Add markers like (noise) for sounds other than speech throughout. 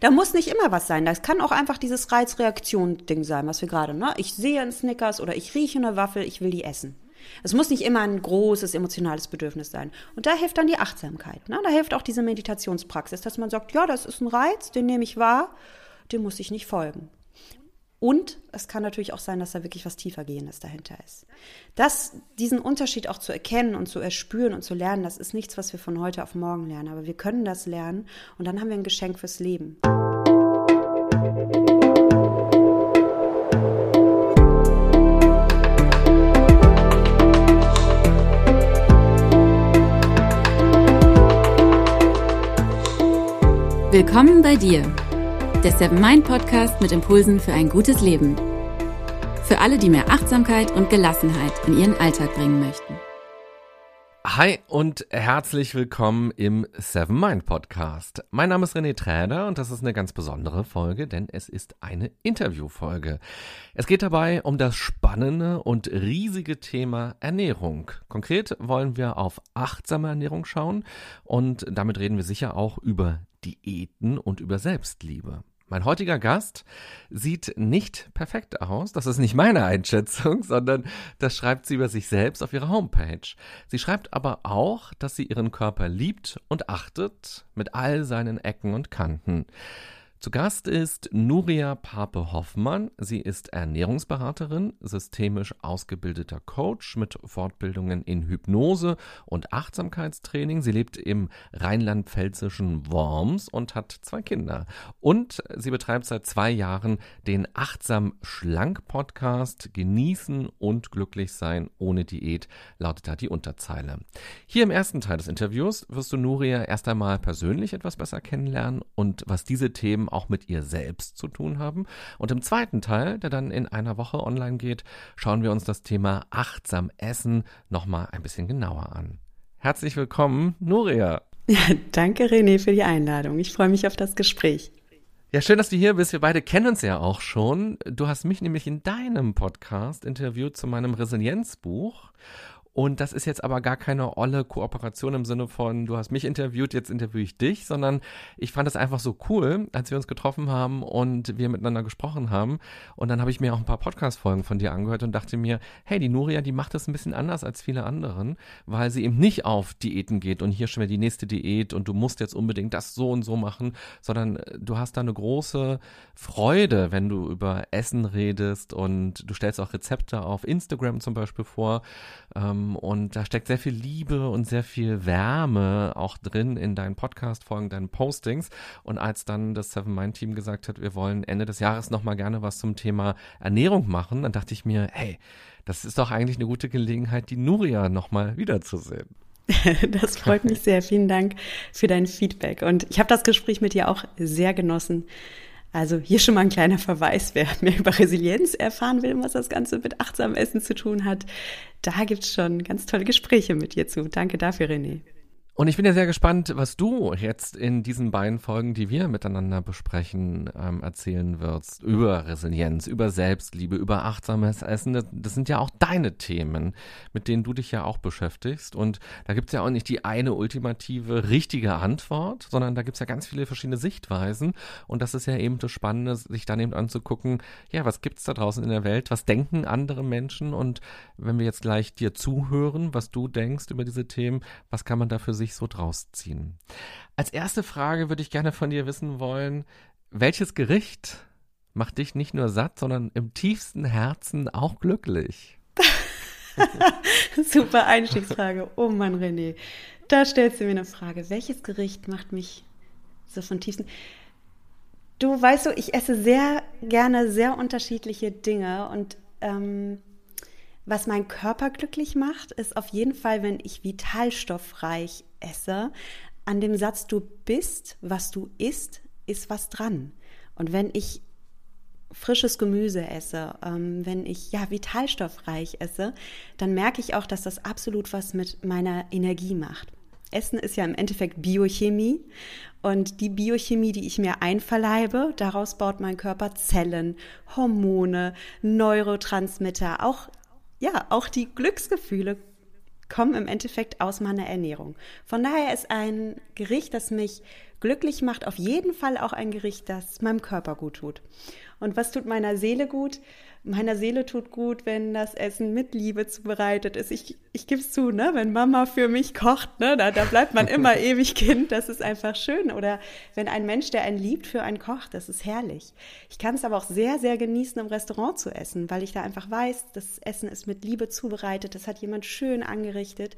Da muss nicht immer was sein. Das kann auch einfach dieses Reizreaktion-Ding sein, was wir gerade, ne? Ich sehe einen Snickers oder ich rieche eine Waffel, ich will die essen. Es muss nicht immer ein großes emotionales Bedürfnis sein. Und da hilft dann die Achtsamkeit. Ne? Da hilft auch diese Meditationspraxis, dass man sagt, ja, das ist ein Reiz, den nehme ich wahr, dem muss ich nicht folgen. Und es kann natürlich auch sein, dass da wirklich was tiefergehendes dahinter ist. Das, diesen Unterschied auch zu erkennen und zu erspüren und zu lernen, das ist nichts, was wir von heute auf morgen lernen. Aber wir können das lernen und dann haben wir ein Geschenk fürs Leben. Willkommen bei dir der Seven Mind Podcast mit Impulsen für ein gutes Leben. Für alle, die mehr Achtsamkeit und Gelassenheit in ihren Alltag bringen möchten. Hi und herzlich willkommen im Seven Mind Podcast. Mein Name ist René Träder und das ist eine ganz besondere Folge, denn es ist eine Interviewfolge. Es geht dabei um das spannende und riesige Thema Ernährung. Konkret wollen wir auf achtsame Ernährung schauen und damit reden wir sicher auch über Diäten und über Selbstliebe. Mein heutiger Gast sieht nicht perfekt aus. Das ist nicht meine Einschätzung, sondern das schreibt sie über sich selbst auf ihrer Homepage. Sie schreibt aber auch, dass sie ihren Körper liebt und achtet mit all seinen Ecken und Kanten. Zu Gast ist Nuria Pape-Hoffmann. Sie ist Ernährungsberaterin, systemisch ausgebildeter Coach mit Fortbildungen in Hypnose und Achtsamkeitstraining. Sie lebt im rheinland-pfälzischen Worms und hat zwei Kinder. Und sie betreibt seit zwei Jahren den Achtsam Schlank Podcast. Genießen und glücklich sein ohne Diät lautet da die Unterzeile. Hier im ersten Teil des Interviews wirst du Nuria erst einmal persönlich etwas besser kennenlernen und was diese Themen Themen auch mit ihr selbst zu tun haben. Und im zweiten Teil, der dann in einer Woche online geht, schauen wir uns das Thema achtsam Essen nochmal ein bisschen genauer an. Herzlich willkommen, Nuria. Ja, danke René für die Einladung. Ich freue mich auf das Gespräch. Ja, schön, dass du hier bist. Wir beide kennen uns ja auch schon. Du hast mich nämlich in deinem Podcast interviewt zu meinem Resilienzbuch. Und das ist jetzt aber gar keine olle Kooperation im Sinne von, du hast mich interviewt, jetzt interviewe ich dich, sondern ich fand es einfach so cool, als wir uns getroffen haben und wir miteinander gesprochen haben. Und dann habe ich mir auch ein paar Podcast-Folgen von dir angehört und dachte mir, hey, die Nuria, die macht das ein bisschen anders als viele anderen, weil sie eben nicht auf Diäten geht und hier schon wieder die nächste Diät und du musst jetzt unbedingt das so und so machen, sondern du hast da eine große Freude, wenn du über Essen redest und du stellst auch Rezepte auf Instagram zum Beispiel vor. Ähm, und da steckt sehr viel Liebe und sehr viel Wärme auch drin in deinen Podcast-Folgen, deinen Postings. Und als dann das Seven Mind Team gesagt hat, wir wollen Ende des Jahres nochmal gerne was zum Thema Ernährung machen, dann dachte ich mir, hey, das ist doch eigentlich eine gute Gelegenheit, die Nuria nochmal wiederzusehen. (laughs) Das freut mich sehr. Vielen Dank für dein Feedback. Und ich habe das Gespräch mit dir auch sehr genossen. Also hier schon mal ein kleiner Verweis, wer mehr über Resilienz erfahren will, was das Ganze mit achtsamem Essen zu tun hat. Da gibt's schon ganz tolle Gespräche mit dir zu. Danke dafür, René. Und ich bin ja sehr gespannt, was du jetzt in diesen beiden Folgen, die wir miteinander besprechen, ähm, erzählen wirst. Über Resilienz, über Selbstliebe, über achtsames Essen. Das, das, sind ja auch deine Themen, mit denen du dich ja auch beschäftigst. Und da gibt's ja auch nicht die eine ultimative, richtige Antwort, sondern da gibt's ja ganz viele verschiedene Sichtweisen. Und das ist ja eben das Spannende, sich dann eben anzugucken, ja, was gibt's da draußen in der Welt? Was denken andere Menschen? Und wenn wir jetzt gleich dir zuhören, was du denkst über diese Themen, was kann man da für sich sich so draus ziehen. Als erste Frage würde ich gerne von dir wissen wollen, welches Gericht macht dich nicht nur satt, sondern im tiefsten Herzen auch glücklich? (laughs) Super Einstiegsfrage. Oh Mann, René. Da stellst du mir eine Frage. Welches Gericht macht mich so von tiefsten. Du weißt du, ich esse sehr gerne sehr unterschiedliche Dinge und ähm, was meinen Körper glücklich macht, ist auf jeden Fall, wenn ich vitalstoffreich esse. An dem Satz, du bist, was du isst, ist was dran. Und wenn ich frisches Gemüse esse, ähm, wenn ich ja vitalstoffreich esse, dann merke ich auch, dass das absolut was mit meiner Energie macht. Essen ist ja im Endeffekt Biochemie und die Biochemie, die ich mir einverleibe, daraus baut mein Körper Zellen, Hormone, Neurotransmitter, auch ja, auch die Glücksgefühle kommen im Endeffekt aus meiner Ernährung. Von daher ist ein Gericht, das mich glücklich macht auf jeden Fall auch ein Gericht, das meinem Körper gut tut. Und was tut meiner Seele gut? Meiner Seele tut gut, wenn das Essen mit Liebe zubereitet ist. Ich, ich gebe es zu, ne? wenn Mama für mich kocht, ne? da, da bleibt man immer (laughs) ewig Kind. Das ist einfach schön. Oder wenn ein Mensch, der einen liebt, für einen kocht, das ist herrlich. Ich kann es aber auch sehr, sehr genießen, im Restaurant zu essen, weil ich da einfach weiß, das Essen ist mit Liebe zubereitet, das hat jemand schön angerichtet.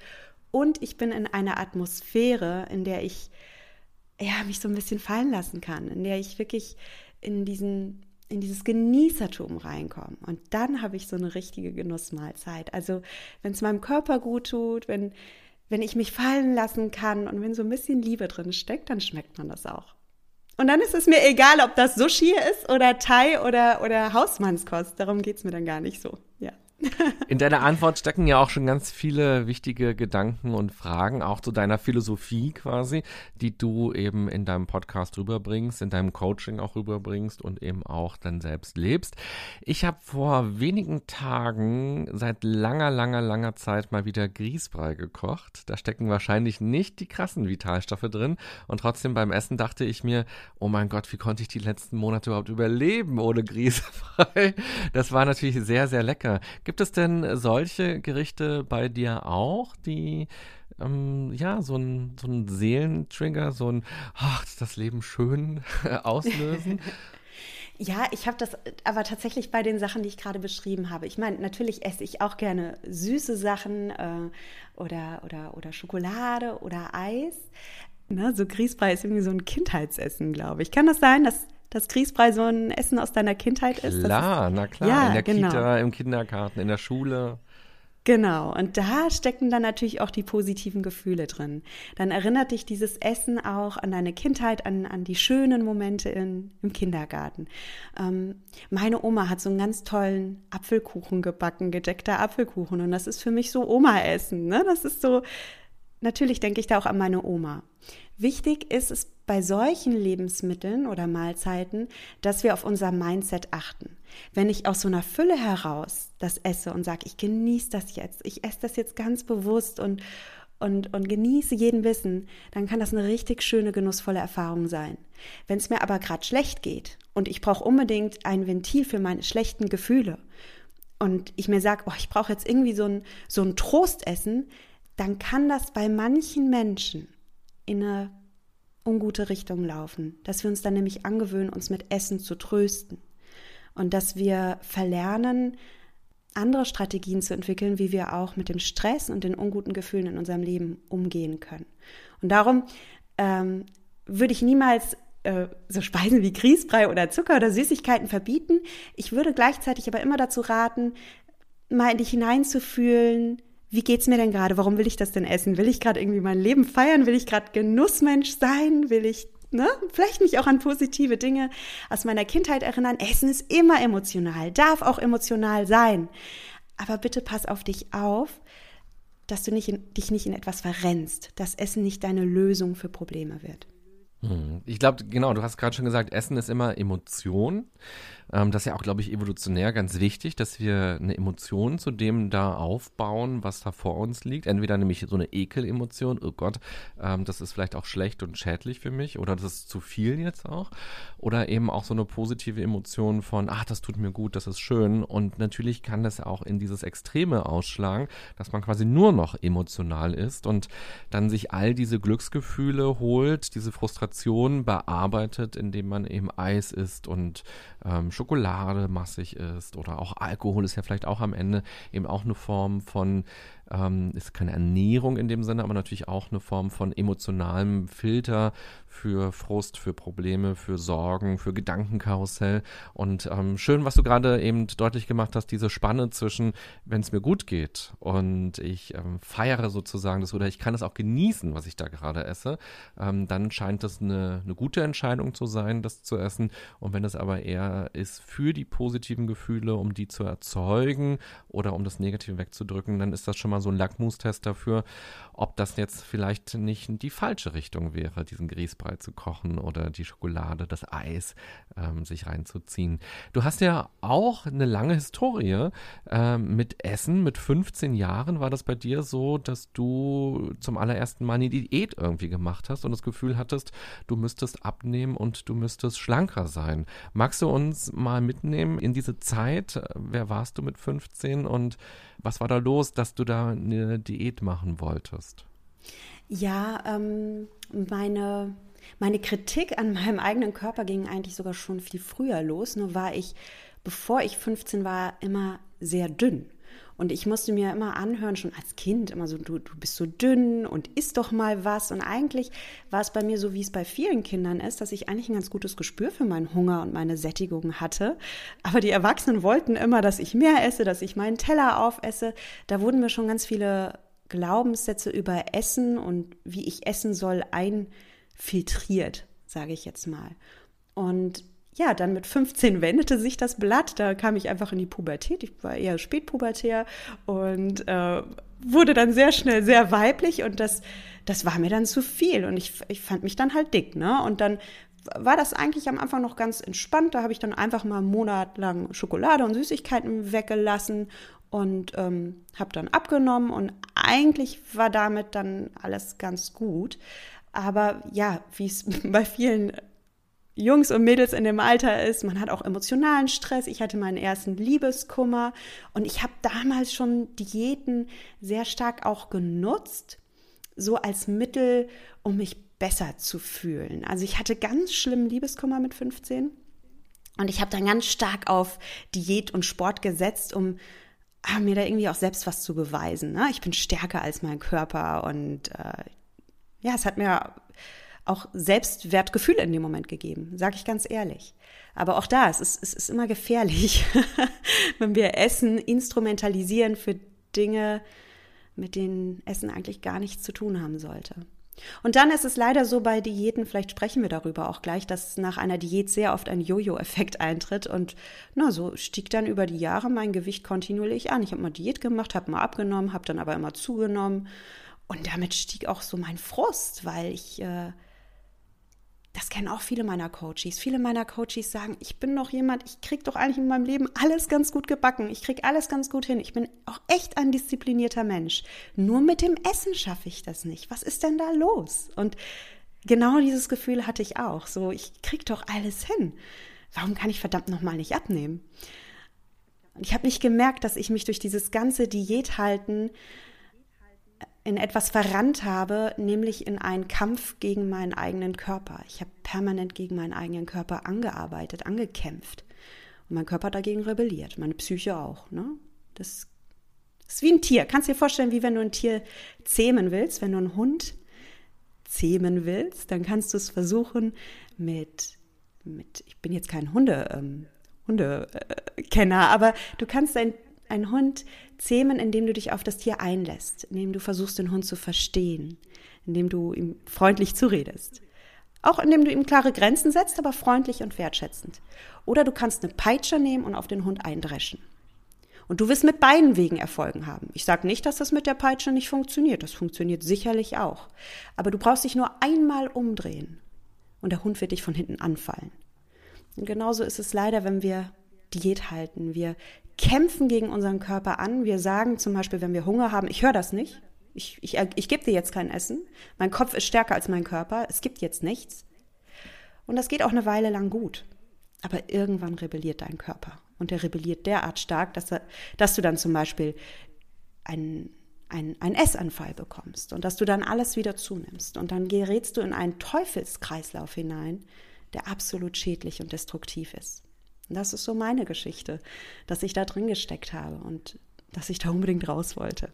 Und ich bin in einer Atmosphäre, in der ich ja, mich so ein bisschen fallen lassen kann, in der ich wirklich in diesen in dieses Genießertum reinkommen. Und dann habe ich so eine richtige Genussmahlzeit. Also wenn es meinem Körper gut tut, wenn, wenn ich mich fallen lassen kann und wenn so ein bisschen Liebe drin steckt, dann schmeckt man das auch. Und dann ist es mir egal, ob das Sushi ist oder Thai oder, oder Hausmannskost. Darum geht es mir dann gar nicht so. Ja. In deiner Antwort stecken ja auch schon ganz viele wichtige Gedanken und Fragen, auch zu deiner Philosophie quasi, die du eben in deinem Podcast rüberbringst, in deinem Coaching auch rüberbringst und eben auch dann selbst lebst. Ich habe vor wenigen Tagen seit langer, langer, langer Zeit mal wieder Grießbrei gekocht. Da stecken wahrscheinlich nicht die krassen Vitalstoffe drin und trotzdem beim Essen dachte ich mir, oh mein Gott, wie konnte ich die letzten Monate überhaupt überleben ohne Grießbrei? Das war natürlich sehr, sehr lecker. Gibt es denn solche Gerichte bei dir auch, die ähm, ja so ein, so ein Seelentrigger, so ein ach, ist das Leben schön (laughs) auslösen? (laughs) Ja, ich habe das aber tatsächlich bei den Sachen, die ich gerade beschrieben habe. Ich meine, natürlich esse ich auch gerne süße Sachen äh, oder, oder, oder Schokolade oder Eis. Ne, so Grießbrei ist irgendwie so ein Kindheitsessen, glaube ich. Kann das sein, dass dass Grießbrei so ein Essen aus deiner Kindheit ist? Klar, na klar. Ja, in der genau. Kita, im Kindergarten, in der Schule. Genau, und da stecken dann natürlich auch die positiven Gefühle drin. Dann erinnert dich dieses Essen auch an deine Kindheit, an, an die schönen Momente in, im Kindergarten. Ähm, meine Oma hat so einen ganz tollen Apfelkuchen gebacken, gedeckter Apfelkuchen. Und das ist für mich so Oma-Essen. Ne? Das ist so, natürlich denke ich da auch an meine Oma. Wichtig ist es bei solchen Lebensmitteln oder Mahlzeiten, dass wir auf unser Mindset achten. Wenn ich aus so einer Fülle heraus das esse und sage, ich genieße das jetzt, ich esse das jetzt ganz bewusst und, und, und genieße jeden Wissen, dann kann das eine richtig schöne, genussvolle Erfahrung sein. Wenn es mir aber gerade schlecht geht und ich brauche unbedingt ein Ventil für meine schlechten Gefühle und ich mir sage, oh, ich brauche jetzt irgendwie so ein, so ein Trostessen, dann kann das bei manchen Menschen in eine ungute Richtung laufen. Dass wir uns dann nämlich angewöhnen, uns mit Essen zu trösten. Und dass wir verlernen, andere Strategien zu entwickeln, wie wir auch mit dem Stress und den unguten Gefühlen in unserem Leben umgehen können. Und darum ähm, würde ich niemals äh, so Speisen wie Grießbrei oder Zucker oder Süßigkeiten verbieten. Ich würde gleichzeitig aber immer dazu raten, mal in dich hineinzufühlen, wie geht's mir denn gerade? Warum will ich das denn essen? Will ich gerade irgendwie mein Leben feiern? Will ich gerade Genussmensch sein? Will ich Ne? Vielleicht mich auch an positive Dinge aus meiner Kindheit erinnern. Essen ist immer emotional, darf auch emotional sein. Aber bitte pass auf dich auf, dass du nicht in, dich nicht in etwas verrennst, dass Essen nicht deine Lösung für Probleme wird. Hm. Ich glaube, genau, du hast gerade schon gesagt, Essen ist immer Emotion. Ähm, das ist ja auch, glaube ich, evolutionär ganz wichtig, dass wir eine Emotion zu dem da aufbauen, was da vor uns liegt. Entweder nämlich so eine Ekelemotion, oh Gott, ähm, das ist vielleicht auch schlecht und schädlich für mich oder das ist zu viel jetzt auch. Oder eben auch so eine positive Emotion von, ach, das tut mir gut, das ist schön. Und natürlich kann das auch in dieses Extreme ausschlagen, dass man quasi nur noch emotional ist und dann sich all diese Glücksgefühle holt, diese Frustration bearbeitet, indem man eben Eis isst und ähm, Schokolade massig ist oder auch Alkohol ist ja vielleicht auch am Ende eben auch eine Form von ähm, ist keine Ernährung in dem Sinne, aber natürlich auch eine Form von emotionalem Filter für Frust, für Probleme, für Sorgen, für Gedankenkarussell. Und ähm, schön, was du gerade eben deutlich gemacht hast, diese Spanne zwischen, wenn es mir gut geht und ich ähm, feiere sozusagen das oder ich kann es auch genießen, was ich da gerade esse, ähm, dann scheint das eine, eine gute Entscheidung zu sein, das zu essen. Und wenn es aber eher ist für die positiven Gefühle, um die zu erzeugen oder um das Negative wegzudrücken, dann ist das schon mal mal so ein Lackmustest dafür, ob das jetzt vielleicht nicht die falsche Richtung wäre, diesen Grießbrei zu kochen oder die Schokolade, das Eis ähm, sich reinzuziehen. Du hast ja auch eine lange Historie ähm, mit Essen. Mit 15 Jahren war das bei dir so, dass du zum allerersten Mal eine Diät irgendwie gemacht hast und das Gefühl hattest, du müsstest abnehmen und du müsstest schlanker sein. Magst du uns mal mitnehmen in diese Zeit? Wer warst du mit 15 und was war da los, dass du da eine Diät machen wolltest? Ja, ähm, meine, meine Kritik an meinem eigenen Körper ging eigentlich sogar schon viel früher los. Nur war ich, bevor ich 15 war, immer sehr dünn. Und ich musste mir immer anhören, schon als Kind, immer so, du, du bist so dünn und isst doch mal was. Und eigentlich war es bei mir so, wie es bei vielen Kindern ist, dass ich eigentlich ein ganz gutes Gespür für meinen Hunger und meine Sättigung hatte. Aber die Erwachsenen wollten immer, dass ich mehr esse, dass ich meinen Teller aufesse. Da wurden mir schon ganz viele Glaubenssätze über Essen und wie ich essen soll einfiltriert, sage ich jetzt mal. Und ja, dann mit 15 wendete sich das Blatt. Da kam ich einfach in die Pubertät. Ich war eher spätpubertär und äh, wurde dann sehr schnell sehr weiblich und das, das war mir dann zu viel und ich, ich fand mich dann halt dick, ne? Und dann war das eigentlich am Anfang noch ganz entspannt. Da habe ich dann einfach mal einen Monat lang Schokolade und Süßigkeiten weggelassen und ähm, habe dann abgenommen und eigentlich war damit dann alles ganz gut. Aber ja, wie es (laughs) bei vielen Jungs und Mädels in dem Alter ist. Man hat auch emotionalen Stress. Ich hatte meinen ersten Liebeskummer und ich habe damals schon Diäten sehr stark auch genutzt, so als Mittel, um mich besser zu fühlen. Also ich hatte ganz schlimmen Liebeskummer mit 15 und ich habe dann ganz stark auf Diät und Sport gesetzt, um ah, mir da irgendwie auch selbst was zu beweisen. Ne? Ich bin stärker als mein Körper und äh, ja, es hat mir auch Selbstwertgefühl in dem Moment gegeben, sage ich ganz ehrlich. Aber auch da, es ist, es ist immer gefährlich, (laughs) wenn wir Essen instrumentalisieren für Dinge, mit denen Essen eigentlich gar nichts zu tun haben sollte. Und dann ist es leider so bei Diäten, vielleicht sprechen wir darüber auch gleich, dass nach einer Diät sehr oft ein Jojo-Effekt (laughs) eintritt. Und na, so stieg dann über die Jahre mein Gewicht kontinuierlich an. Ich habe mal Diät gemacht, habe mal abgenommen, habe dann aber immer zugenommen. Und damit stieg auch so mein Frust, weil ich äh, das kennen auch viele meiner Coaches. Viele meiner Coaches sagen, ich bin noch jemand, ich kriege doch eigentlich in meinem Leben alles ganz gut gebacken. Ich kriege alles ganz gut hin. Ich bin auch echt ein disziplinierter Mensch. Nur mit dem Essen schaffe ich das nicht. Was ist denn da los? Und genau dieses Gefühl hatte ich auch. So, ich kriege doch alles hin. Warum kann ich verdammt nochmal nicht abnehmen? Und ich habe nicht gemerkt, dass ich mich durch dieses ganze Diäthalten in etwas verrannt habe, nämlich in einen Kampf gegen meinen eigenen Körper. Ich habe permanent gegen meinen eigenen Körper angearbeitet, angekämpft. Und mein Körper dagegen rebelliert, meine Psyche auch. Ne? Das ist wie ein Tier. Kannst dir vorstellen, wie wenn du ein Tier zähmen willst, wenn du einen Hund zähmen willst, dann kannst du es versuchen mit, mit ich bin jetzt kein Hunde, ähm, Hundekenner, aber du kannst ein einen Hund zähmen, indem du dich auf das Tier einlässt, indem du versuchst, den Hund zu verstehen, indem du ihm freundlich zuredest. Auch indem du ihm klare Grenzen setzt, aber freundlich und wertschätzend. Oder du kannst eine Peitsche nehmen und auf den Hund eindreschen. Und du wirst mit beiden Wegen Erfolgen haben. Ich sage nicht, dass das mit der Peitsche nicht funktioniert. Das funktioniert sicherlich auch. Aber du brauchst dich nur einmal umdrehen und der Hund wird dich von hinten anfallen. Und genauso ist es leider, wenn wir Diät halten. Wir kämpfen gegen unseren Körper an. Wir sagen zum Beispiel, wenn wir Hunger haben, ich höre das nicht. Ich, ich, ich gebe dir jetzt kein Essen. Mein Kopf ist stärker als mein Körper. Es gibt jetzt nichts. Und das geht auch eine Weile lang gut. Aber irgendwann rebelliert dein Körper. Und der rebelliert derart stark, dass, er, dass du dann zum Beispiel einen, einen, einen Essanfall bekommst und dass du dann alles wieder zunimmst. Und dann gerätst du in einen Teufelskreislauf hinein, der absolut schädlich und destruktiv ist. Und das ist so meine Geschichte, dass ich da drin gesteckt habe und dass ich da unbedingt raus wollte.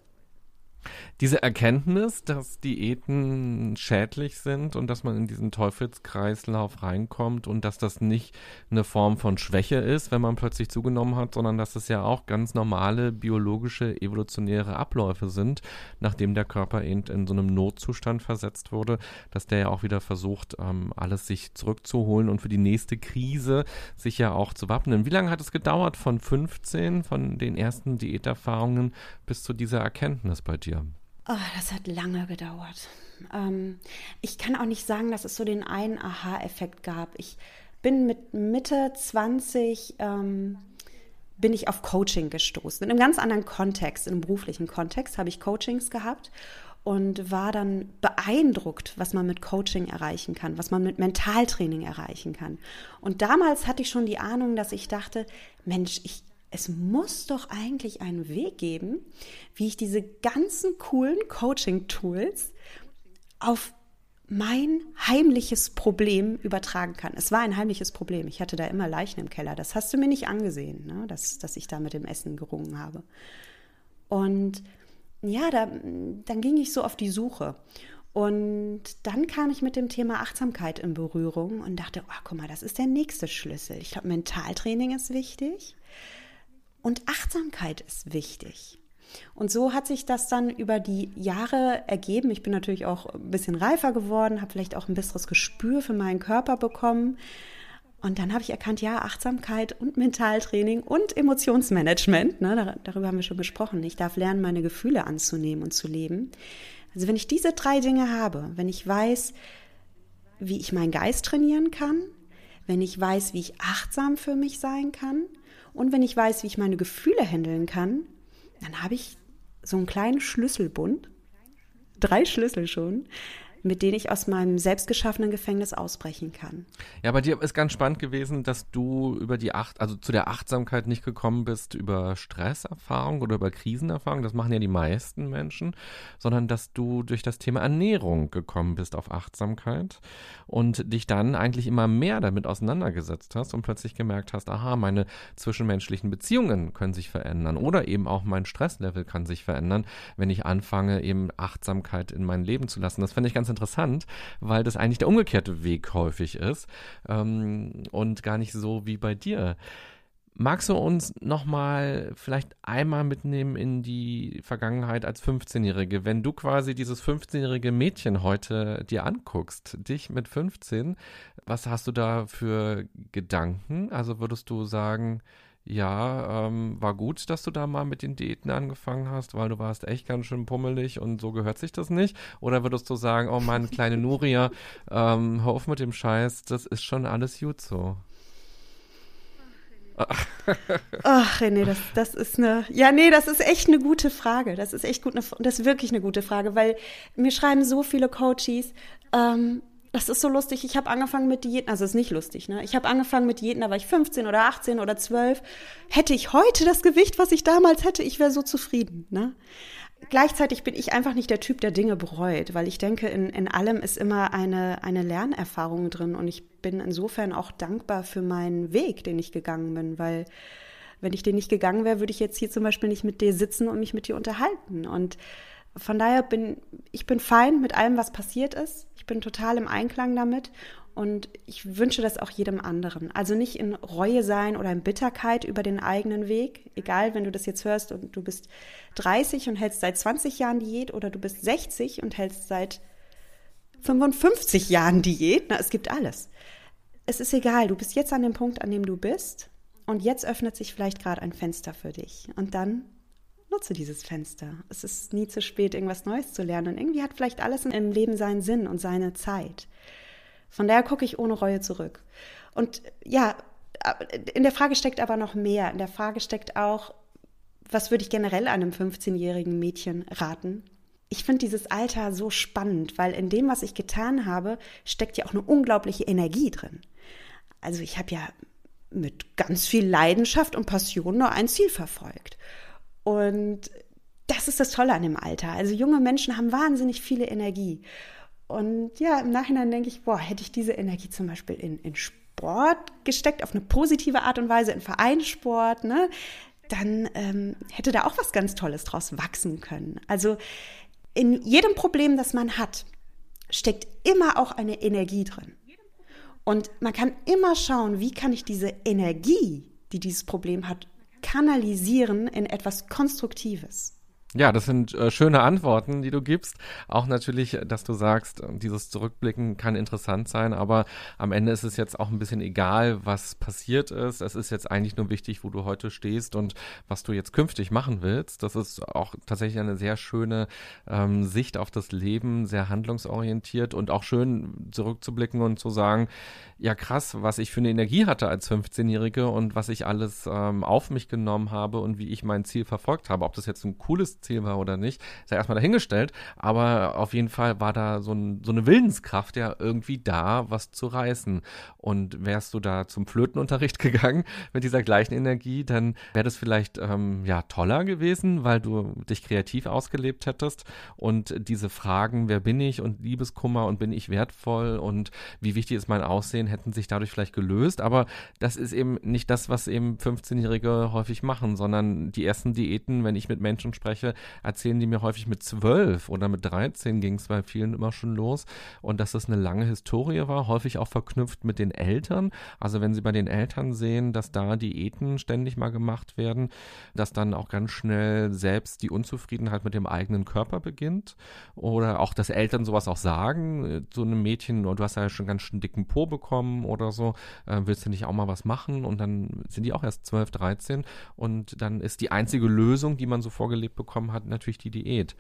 Diese Erkenntnis, dass Diäten schädlich sind und dass man in diesen Teufelskreislauf reinkommt und dass das nicht eine Form von Schwäche ist, wenn man plötzlich zugenommen hat, sondern dass es ja auch ganz normale biologische, evolutionäre Abläufe sind, nachdem der Körper eben in so einem Notzustand versetzt wurde, dass der ja auch wieder versucht, ähm, alles sich zurückzuholen und für die nächste Krise sich ja auch zu wappnen. Wie lange hat es gedauert von 15, von den ersten Diäterfahrungen bis zu dieser Erkenntnis bei dir? Oh, das hat lange gedauert. Ähm, ich kann auch nicht sagen, dass es so den einen Aha-Effekt gab. Ich bin mit Mitte 20 ähm, bin ich auf Coaching gestoßen. In einem ganz anderen Kontext, in einem beruflichen Kontext habe ich Coachings gehabt und war dann beeindruckt, was man mit Coaching erreichen kann, was man mit Mentaltraining erreichen kann. Und damals hatte ich schon die Ahnung, dass ich dachte, Mensch, ich es muss doch eigentlich einen Weg geben, wie ich diese ganzen coolen Coaching-Tools auf mein heimliches Problem übertragen kann. Es war ein heimliches Problem. Ich hatte da immer Leichen im Keller. Das hast du mir nicht angesehen, ne? dass, dass ich da mit dem Essen gerungen habe. Und ja, da, dann ging ich so auf die Suche. Und dann kam ich mit dem Thema Achtsamkeit in Berührung und dachte, oh, guck mal, das ist der nächste Schlüssel. Ich glaube, Mentaltraining ist wichtig. Und Achtsamkeit ist wichtig. Und so hat sich das dann über die Jahre ergeben. Ich bin natürlich auch ein bisschen reifer geworden, habe vielleicht auch ein besseres Gespür für meinen Körper bekommen. Und dann habe ich erkannt, ja, Achtsamkeit und Mentaltraining und Emotionsmanagement, ne, darüber haben wir schon gesprochen. Ich darf lernen, meine Gefühle anzunehmen und zu leben. Also wenn ich diese drei Dinge habe, wenn ich weiß, wie ich meinen Geist trainieren kann, wenn ich weiß, wie ich achtsam für mich sein kann und wenn ich weiß, wie ich meine Gefühle handeln kann, dann habe ich so einen kleinen Schlüsselbund, drei Schlüssel schon, mit denen ich aus meinem selbstgeschaffenen Gefängnis ausbrechen kann. Ja, bei dir ist ganz spannend gewesen, dass du über die Acht, also zu der Achtsamkeit nicht gekommen bist über Stresserfahrung oder über Krisenerfahrung, das machen ja die meisten Menschen, sondern dass du durch das Thema Ernährung gekommen bist auf Achtsamkeit und dich dann eigentlich immer mehr damit auseinandergesetzt hast und plötzlich gemerkt hast, aha, meine zwischenmenschlichen Beziehungen können sich verändern oder eben auch mein Stresslevel kann sich verändern, wenn ich anfange, eben Achtsamkeit in mein Leben zu lassen. Das fand ich ganz interessant, weil das eigentlich der umgekehrte Weg häufig ist ähm, und gar nicht so wie bei dir. Magst du uns nochmal vielleicht einmal mitnehmen in die Vergangenheit als 15-Jährige? Wenn du quasi dieses 15-jährige Mädchen heute dir anguckst, dich mit 15, was hast du da für Gedanken? Also würdest du sagen, ja, ähm, war gut, dass du da mal mit den Diäten angefangen hast, weil du warst echt ganz schön pummelig und so gehört sich das nicht. Oder würdest du sagen, oh meine kleine Nuria, ähm, hör auf mit dem Scheiß, das ist schon alles gut so. Ach, René, das, das ist eine, ja, nee, das ist echt eine gute Frage. Das ist echt gut, eine, das ist wirklich eine gute Frage, weil mir schreiben so viele Coaches, ähm, das ist so lustig. Ich habe angefangen mit Diäten, also ist nicht lustig, ne? Ich habe angefangen mit Diäten, da war ich 15 oder 18 oder 12. Hätte ich heute das Gewicht, was ich damals hätte, ich wäre so zufrieden, ne? Gleichzeitig bin ich einfach nicht der Typ, der Dinge bereut, weil ich denke, in, in allem ist immer eine, eine Lernerfahrung drin und ich bin insofern auch dankbar für meinen Weg, den ich gegangen bin, weil wenn ich den nicht gegangen wäre, würde ich jetzt hier zum Beispiel nicht mit dir sitzen und mich mit dir unterhalten und von daher bin ich bin fein mit allem, was passiert ist. Ich bin total im Einklang damit und ich wünsche das auch jedem anderen. Also nicht in Reue sein oder in Bitterkeit über den eigenen Weg. Egal, wenn du das jetzt hörst und du bist 30 und hältst seit 20 Jahren Diät oder du bist 60 und hältst seit 55 Jahren Diät. Na, es gibt alles. Es ist egal, du bist jetzt an dem Punkt, an dem du bist und jetzt öffnet sich vielleicht gerade ein Fenster für dich. Und dann nutze dieses Fenster. Es ist nie zu spät, irgendwas Neues zu lernen. Und irgendwie hat vielleicht alles im Leben seinen Sinn und seine Zeit. Von daher gucke ich ohne Reue zurück. Und ja, in der Frage steckt aber noch mehr. In der Frage steckt auch, was würde ich generell einem 15-jährigen Mädchen raten? Ich finde dieses Alter so spannend, weil in dem, was ich getan habe, steckt ja auch eine unglaubliche Energie drin. Also ich habe ja mit ganz viel Leidenschaft und Passion nur ein Ziel verfolgt. Und das ist das Tolle an dem Alter. Also junge Menschen haben wahnsinnig viele Energie. Und ja, im Nachhinein denke ich, boah, hätte ich diese Energie zum Beispiel in, in Sport gesteckt, auf eine positive Art und Weise, in Vereinssport, ne? dann ähm, hätte da auch was ganz Tolles draus wachsen können. Also in jedem Problem, das man hat, steckt immer auch eine Energie drin. Und man kann immer schauen, wie kann ich diese Energie, die dieses Problem hat, kanalisieren in etwas Konstruktives. Ja, das sind äh, schöne Antworten, die du gibst. Auch natürlich, dass du sagst, äh, dieses Zurückblicken kann interessant sein, aber am Ende ist es jetzt auch ein bisschen egal, was passiert ist. Es ist jetzt eigentlich nur wichtig, wo du heute stehst und was du jetzt künftig machen willst. Das ist auch tatsächlich eine sehr schöne ähm, Sicht auf das Leben, sehr handlungsorientiert und auch schön zurückzublicken und zu sagen, ja krass, was ich für eine Energie hatte als 15-Jährige und was ich alles ähm, auf mich genommen habe und wie ich mein Ziel verfolgt habe. Ob das jetzt ein cooles Ziel war oder nicht, ist ja erstmal dahingestellt. Aber auf jeden Fall war da so, ein, so eine Willenskraft ja irgendwie da, was zu reißen. Und wärst du da zum Flötenunterricht (laughs) gegangen mit dieser gleichen Energie, dann wäre das vielleicht ähm, ja toller gewesen, weil du dich kreativ ausgelebt hättest und diese Fragen, wer bin ich und Liebeskummer und bin ich wertvoll und wie wichtig ist mein Aussehen, hätten sich dadurch vielleicht gelöst. Aber das ist eben nicht das, was eben 15-Jährige häufig machen, sondern die ersten Diäten, wenn ich mit Menschen spreche, erzählen die mir häufig mit zwölf oder mit 13 ging es bei vielen immer schon los und dass das eine lange Historie war, häufig auch verknüpft mit den Eltern. Also wenn sie bei den Eltern sehen, dass da Diäten ständig mal gemacht werden, dass dann auch ganz schnell selbst die Unzufriedenheit mit dem eigenen Körper beginnt oder auch, dass Eltern sowas auch sagen, so einem Mädchen, oh, du hast ja schon ganz schön dicken Po bekommen oder so, äh, willst du nicht auch mal was machen? Und dann sind die auch erst 12, 13 und dann ist die einzige Lösung, die man so vorgelebt bekommt, bekommen hat, natürlich die Diät.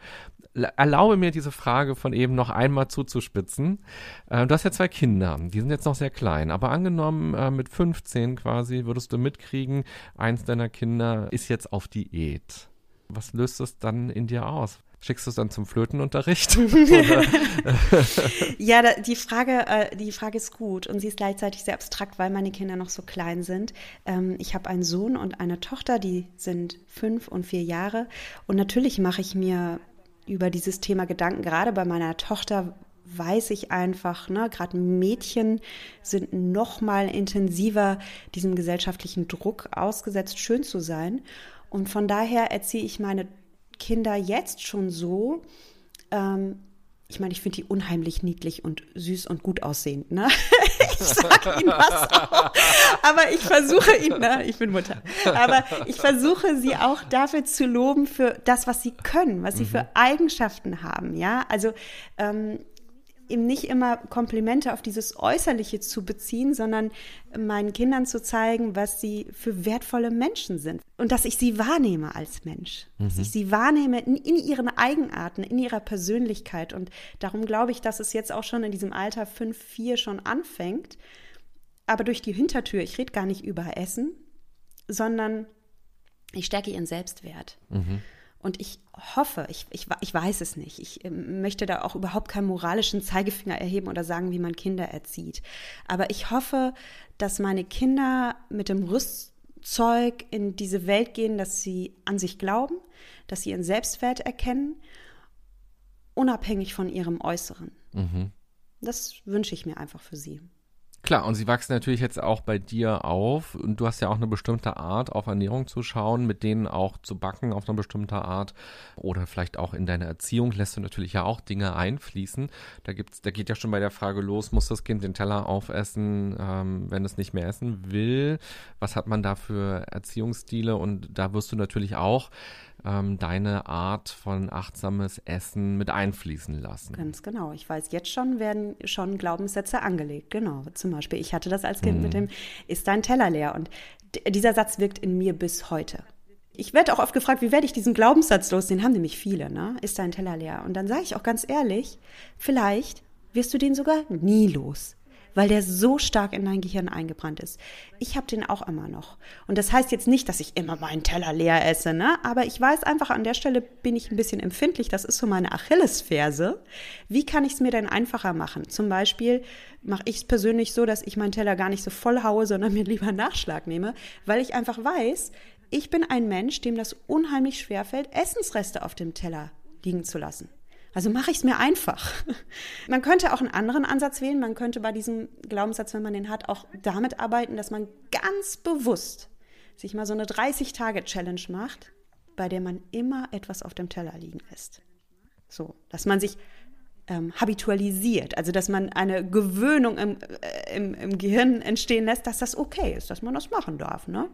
Erlaube mir diese Frage von eben noch einmal zuzuspitzen. Äh, du hast ja zwei Kinder, die sind jetzt noch sehr klein, aber angenommen äh, mit 15 quasi würdest du mitkriegen, eins deiner Kinder ist jetzt auf Diät. Was löst es dann in dir aus? Schickst du es dann zum Flötenunterricht? (laughs) ja, da, die Frage, äh, die Frage ist gut und sie ist gleichzeitig sehr abstrakt, weil meine Kinder noch so klein sind. Ähm, ich habe einen Sohn und eine Tochter, die sind fünf und vier Jahre. Und natürlich mache ich mir über dieses Thema Gedanken. Gerade bei meiner Tochter weiß ich einfach, ne, gerade Mädchen sind noch mal intensiver diesem gesellschaftlichen Druck ausgesetzt, schön zu sein. Und von daher erziehe ich meine Kinder jetzt schon so, ähm, ich meine, ich finde die unheimlich niedlich und süß und gut aussehend. Ne? (laughs) Ich sage ihnen was auch. Aber ich versuche ihnen, ne? ich bin Mutter, aber ich versuche sie auch dafür zu loben für das, was sie können, was sie mhm. für Eigenschaften haben. Ja, also ähm, eben nicht immer Komplimente auf dieses Äußerliche zu beziehen, sondern meinen Kindern zu zeigen, was sie für wertvolle Menschen sind. Und dass ich sie wahrnehme als Mensch. Mhm. Dass ich sie wahrnehme in, in, ihren Eigenarten, in ihrer Persönlichkeit. Und darum glaube ich, dass es jetzt auch schon in diesem Alter 5, 4 schon anfängt. Aber durch die Hintertür, ich rede gar nicht über Essen, sondern ich stärke ihren Selbstwert. Mhm. Und ich hoffe, ich, ich, ich weiß es nicht, ich ähm, möchte da auch überhaupt keinen moralischen Zeigefinger erheben oder sagen, wie man Kinder erzieht. Aber ich hoffe, dass meine Kinder mit dem Rüstzeug in diese Welt gehen, dass sie an sich glauben, dass sie ihren Selbstwert erkennen, unabhängig von ihrem Äußeren. Mhm. Das wünsche ich mir einfach für sie. Klar, und sie wachsen natürlich jetzt auch bei dir auf und du hast ja auch eine bestimmte Art, auf Ernährung zu schauen, mit denen auch zu backen auf eine bestimmte Art oder vielleicht auch in deine Erziehung lässt du natürlich ja auch Dinge einfließen. Da gibt's, da geht ja schon bei der Frage los, muss das Kind den Teller aufessen, ähm, wenn es nicht mehr essen will? Was hat man da für Erziehungsstile? Und da wirst du natürlich auch ähm, deine Art von achtsames Essen mit einfließen lassen. Ganz genau. Ich weiß, jetzt schon werden schon Glaubenssätze angelegt. Genau. Zum Beispiel, ich hatte das als Kind mhm. mit dem, ist dein Teller leer? Und dieser Satz wirkt in mir bis heute. Ich werde auch oft gefragt, wie werde ich diesen Glaubenssatz los? Den haben nämlich viele, ne? Ist dein Teller leer? Und dann sage ich auch ganz ehrlich, vielleicht wirst du den sogar nie los weil der so stark in dein Gehirn eingebrannt ist. Ich habe den auch immer noch. Und das heißt jetzt nicht, dass ich immer meinen Teller leer esse, ne? Aber ich weiß einfach, an der Stelle bin ich ein bisschen empfindlich. Das ist so meine Achillesferse. Wie kann ich es mir denn einfacher machen? Zum Beispiel mache ich es persönlich so, dass ich meinen Teller gar nicht so voll haue, sondern mir lieber Nachschlag nehme, weil ich einfach weiß, ich bin ein Mensch, dem das unheimlich schwer fällt, Essensreste auf dem Teller liegen zu lassen. Also mache ich es mir einfach. (laughs) Man könnte auch einen anderen Ansatz wählen. Man könnte bei diesem Glaubenssatz, wenn man den hat, auch damit arbeiten, dass man ganz bewusst sich mal so eine 30-Tage-Challenge macht, bei der man immer etwas auf dem Teller liegen lässt. So, dass man sich ähm, habitualisiert, also dass man eine Gewöhnung im, äh, im, im, Gehirn entstehen lässt, dass das okay ist, dass man das machen darf. Ne?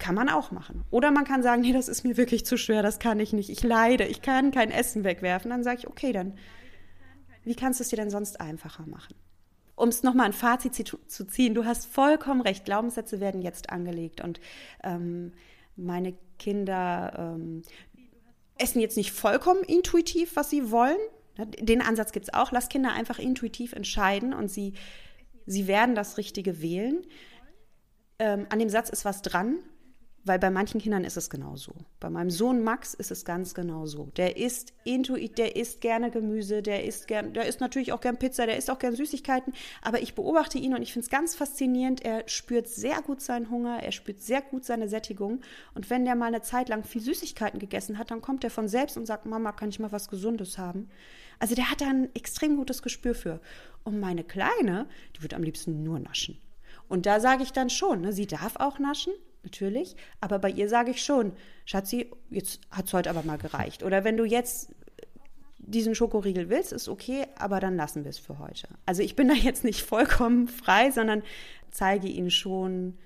Kann man auch machen. Oder man kann sagen, nee, das ist mir wirklich zu schwer, das kann ich nicht, ich leide, ich kann kein Essen wegwerfen. Dann sage ich, okay, dann, wie kannst du es dir denn sonst einfacher machen? Um es nochmal ein Fazit zu, ziehen, du hast vollkommen recht, Glaubenssätze werden jetzt angelegt und ähm, meine Kinder ähm, essen jetzt nicht vollkommen intuitiv, was sie wollen, Ne, den Ansatz gibt es auch. Lass Kinder einfach intuitiv entscheiden und sie, sie werden das Richtige wählen. Ähm, an dem Satz ist was dran, weil bei manchen Kindern ist es genauso. Bei meinem Sohn Max ist es ganz genau so. Der isst intuit, der isst gerne Gemüse, der isst gern, der isst natürlich auch gern Pizza, der isst auch gern Süßigkeiten. Aber ich beobachte ihn und ich finde es ganz faszinierend. Er spürt sehr gut seinen Hunger, er spürt sehr gut seine Sättigung. Und wenn der mal eine Zeit lang viel Süßigkeiten gegessen hat, dann kommt er von selbst und sagt, Mama, kann ich mal was Gesundes haben? Also der hat da ein extrem gutes Gespür für. Und meine Kleine, die wird am liebsten nur naschen. Und da sage ich dann schon, ne, sie darf auch naschen, natürlich, aber bei ihr sage ich schon, Schatzi, jetzt hat es heute aber mal gereicht. Oder wenn du jetzt diesen Schokoriegel willst, ist okay, aber dann lassen wir es für heute. Also ich bin da jetzt nicht vollkommen frei, sondern zeige ihnen schon,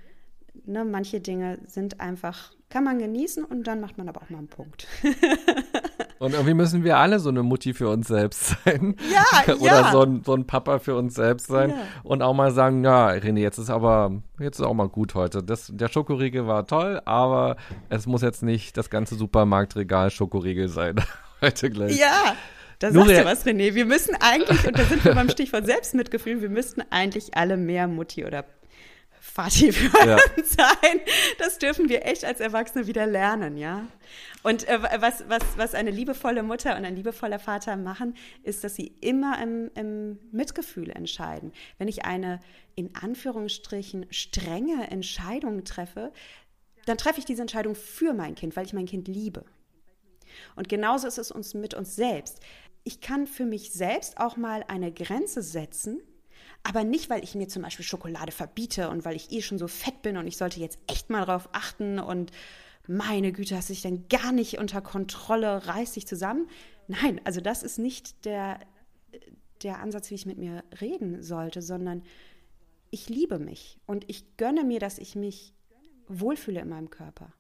ne, manche Dinge sind einfach, kann man genießen und dann macht man aber auch mal einen Punkt. (laughs) Und irgendwie müssen wir alle so eine Mutti für uns selbst (laughs) sein. Ja, Oder ja. So, ein, so ein Papa für uns selbst sein. Ja. Und auch mal sagen, ja, René, jetzt ist aber, jetzt ist auch mal gut heute. Das, der Schokoriegel war toll, aber es muss jetzt nicht das ganze Supermarktregal Schokoriegel sein. (laughs) heute gleich. Ja. Da sagst du was, René. Wir müssen eigentlich, und da sind wir beim Stichwort Selbstmitgefühl, wir müssten eigentlich alle mehr Mutti oder Vati (laughs) für ja. sein. Das dürfen wir echt als Erwachsene wieder lernen, ja. Und äh, was, was, was eine liebevolle Mutter und ein liebevoller Vater machen, ist, dass sie immer im, im Mitgefühl entscheiden. Wenn ich eine in Anführungsstrichen strenge Entscheidung treffe, dann treffe ich diese Entscheidung für mein Kind, weil ich mein Kind liebe. Und genauso ist es uns mit uns selbst. Ich kann für mich selbst auch mal eine Grenze setzen, aber nicht, weil ich mir zum Beispiel Schokolade verbiete und weil ich eh schon so fett bin und ich sollte jetzt echt mal drauf achten und meine Güte, hast du dich denn gar nicht unter Kontrolle, reiß dich zusammen. Nein, also das ist nicht der, der Ansatz, wie ich mit mir reden sollte, sondern ich liebe mich und ich gönne mir, dass ich mich wohlfühle in meinem Körper.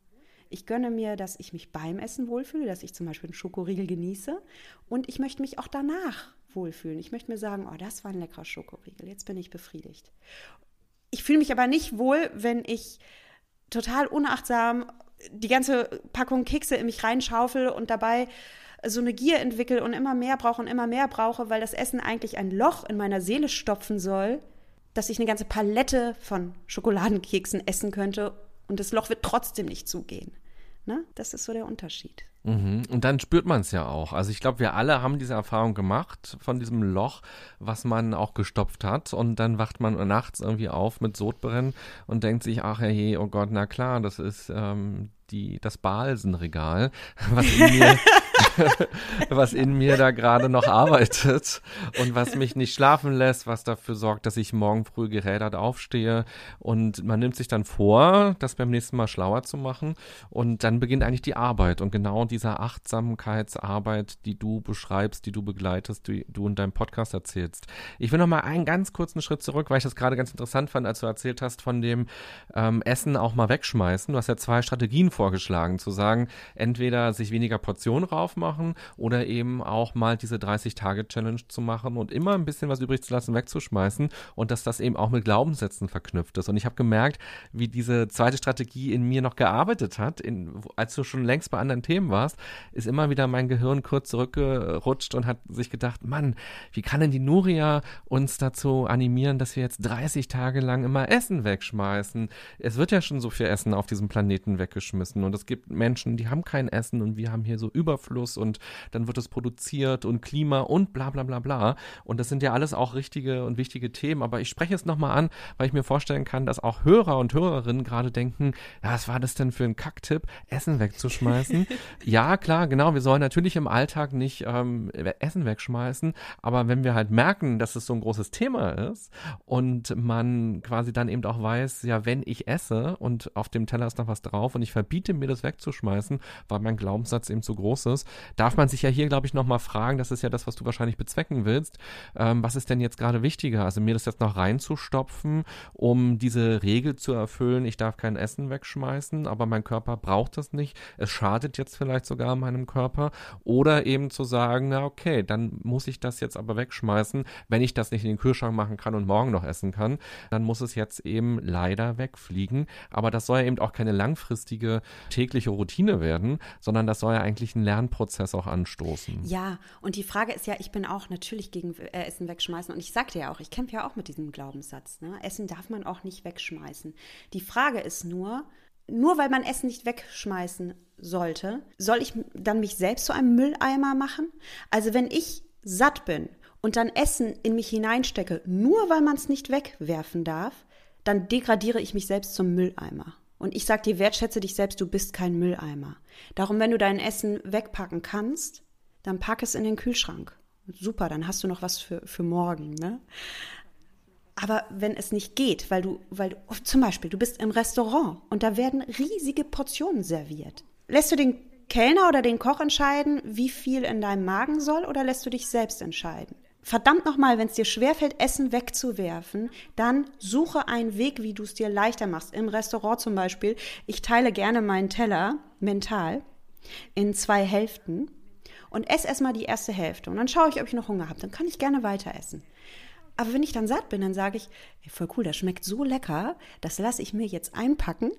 Ich gönne mir, dass ich mich beim Essen wohlfühle, dass ich zum Beispiel einen Schokoriegel genieße und ich möchte mich auch danach wohlfühlen. Ich möchte mir sagen, oh, das war ein leckerer Schokoriegel, jetzt bin ich befriedigt. Ich fühle mich aber nicht wohl, wenn ich total unachtsam die ganze Packung Kekse in mich reinschaufel und dabei so eine Gier entwickle und immer mehr brauche und immer mehr brauche, weil das Essen eigentlich ein Loch in meiner Seele stopfen soll, dass ich eine ganze Palette von Schokoladenkeksen essen könnte und das Loch wird trotzdem nicht zugehen. Ne? Das ist so der Unterschied. Mhm. Und dann spürt man es ja auch. Also ich glaube, wir alle haben diese Erfahrung gemacht von diesem Loch, was man auch gestopft hat. Und dann wacht man nachts irgendwie auf mit Sodbrennen und denkt sich, ach hey, oh Gott, na klar, das ist ähm, die, das Balsenregal, (laughs) was in mir (laughs) was in mir da gerade noch arbeitet und was mich nicht schlafen lässt, was dafür sorgt, dass ich morgen früh gerädert aufstehe. Und man nimmt sich dann vor, das beim nächsten Mal schlauer zu machen. Und dann beginnt eigentlich die Arbeit. Und genau diese Achtsamkeitsarbeit, die du beschreibst, die du begleitest, die du in deinem Podcast erzählst. Ich will noch mal einen ganz kurzen Schritt zurück, weil ich das gerade ganz interessant fand, als du erzählt hast von dem ähm, Essen auch mal wegschmeißen. Du hast ja zwei Strategien vorgeschlagen, zu sagen, entweder sich weniger Portionen raufmachen, machen oder eben auch mal diese 30-Tage-Challenge zu machen und immer ein bisschen was übrig zu lassen, wegzuschmeißen und dass das eben auch mit Glaubenssätzen verknüpft ist. Und ich habe gemerkt, wie diese zweite Strategie in mir noch gearbeitet hat, in, als du schon längst bei anderen Themen warst, ist immer wieder mein Gehirn kurz zurückgerutscht und hat sich gedacht, Mann, wie kann denn die Nuria uns dazu animieren, dass wir jetzt 30 Tage lang immer Essen wegschmeißen? Es wird ja schon so viel Essen auf diesem Planeten weggeschmissen weggeschmissen. Und es gibt Menschen, die haben kein Essen und wir haben hier so Überfluss und dann wird es produziert und Klima und bla bla bla bla. Und das sind ja alles auch richtige und wichtige Themen. Aber ich spreche es nochmal an, weil ich mir vorstellen kann, dass auch Hörer und Hörerinnen gerade denken, ja, was war das denn für ein Kacktipp, Essen wegzuschmeißen? (laughs) ja, klar, genau, wir sollen natürlich im Alltag nicht ähm, Essen wegschmeißen, aber wenn wir halt merken, dass es so ein großes Thema ist und man quasi dann eben auch weiß, ja, wenn ich esse und auf dem Teller ist noch was drauf und ich verbiete mir das wegzuschmeißen, weil mein Glaubenssatz eben zu groß ist, darf man sich ja hier, glaube ich, nochmal fragen, das ist ja das, was du wahrscheinlich bezwecken willst, ähm, was ist denn jetzt gerade wichtiger? Also mir das jetzt noch reinzustopfen, um diese Regel zu erfüllen, ich darf kein Essen wegschmeißen, aber mein Körper braucht das nicht, es schadet jetzt vielleicht sogar meinem Körper oder eben zu sagen, na okay, dann muss ich das jetzt aber wegschmeißen, wenn ich das nicht in den Kühlschrank machen kann und morgen noch essen kann, dann muss es jetzt eben leider wegfliegen. Aber das soll ja eben auch keine langfristige tägliche Routine werden, sondern das soll ja eigentlich einen Lernprozess auch anstoßen. Ja, und die Frage ist ja, ich bin auch natürlich gegen äh, Essen wegschmeißen und ich sagte ja auch, ich kämpfe ja auch mit diesem Glaubenssatz. Ne? Essen darf man auch nicht wegschmeißen. Die Frage ist nur, nur weil man Essen nicht wegschmeißen sollte, soll ich dann mich selbst zu einem Mülleimer machen? Also wenn ich satt bin und dann Essen in mich hineinstecke, nur weil man es nicht wegwerfen darf, dann degradiere ich mich selbst zum Mülleimer. Und ich sag dir, wertschätze dich selbst, du bist kein Mülleimer. Darum, wenn du dein Essen wegpacken kannst, dann pack es in den Kühlschrank. Super, dann hast du noch was für, für morgen. Ne? Aber wenn es nicht geht, weil du, weil du, zum Beispiel, du bist im Restaurant und da werden riesige Portionen serviert. Lässt du den Kellner oder den Koch entscheiden, wie viel in deinem Magen soll, oder lässt du dich selbst entscheiden? Verdammt nochmal, wenn es dir schwerfällt, Essen wegzuwerfen, dann suche einen Weg, wie du es dir leichter machst. Im Restaurant zum Beispiel, ich teile gerne meinen Teller mental in zwei Hälften und esse erstmal die erste Hälfte. Und dann schaue ich, ob ich noch Hunger habe. Dann kann ich gerne weiter essen. Aber wenn ich dann satt bin, dann sage ich, ey, voll cool, das schmeckt so lecker, das lasse ich mir jetzt einpacken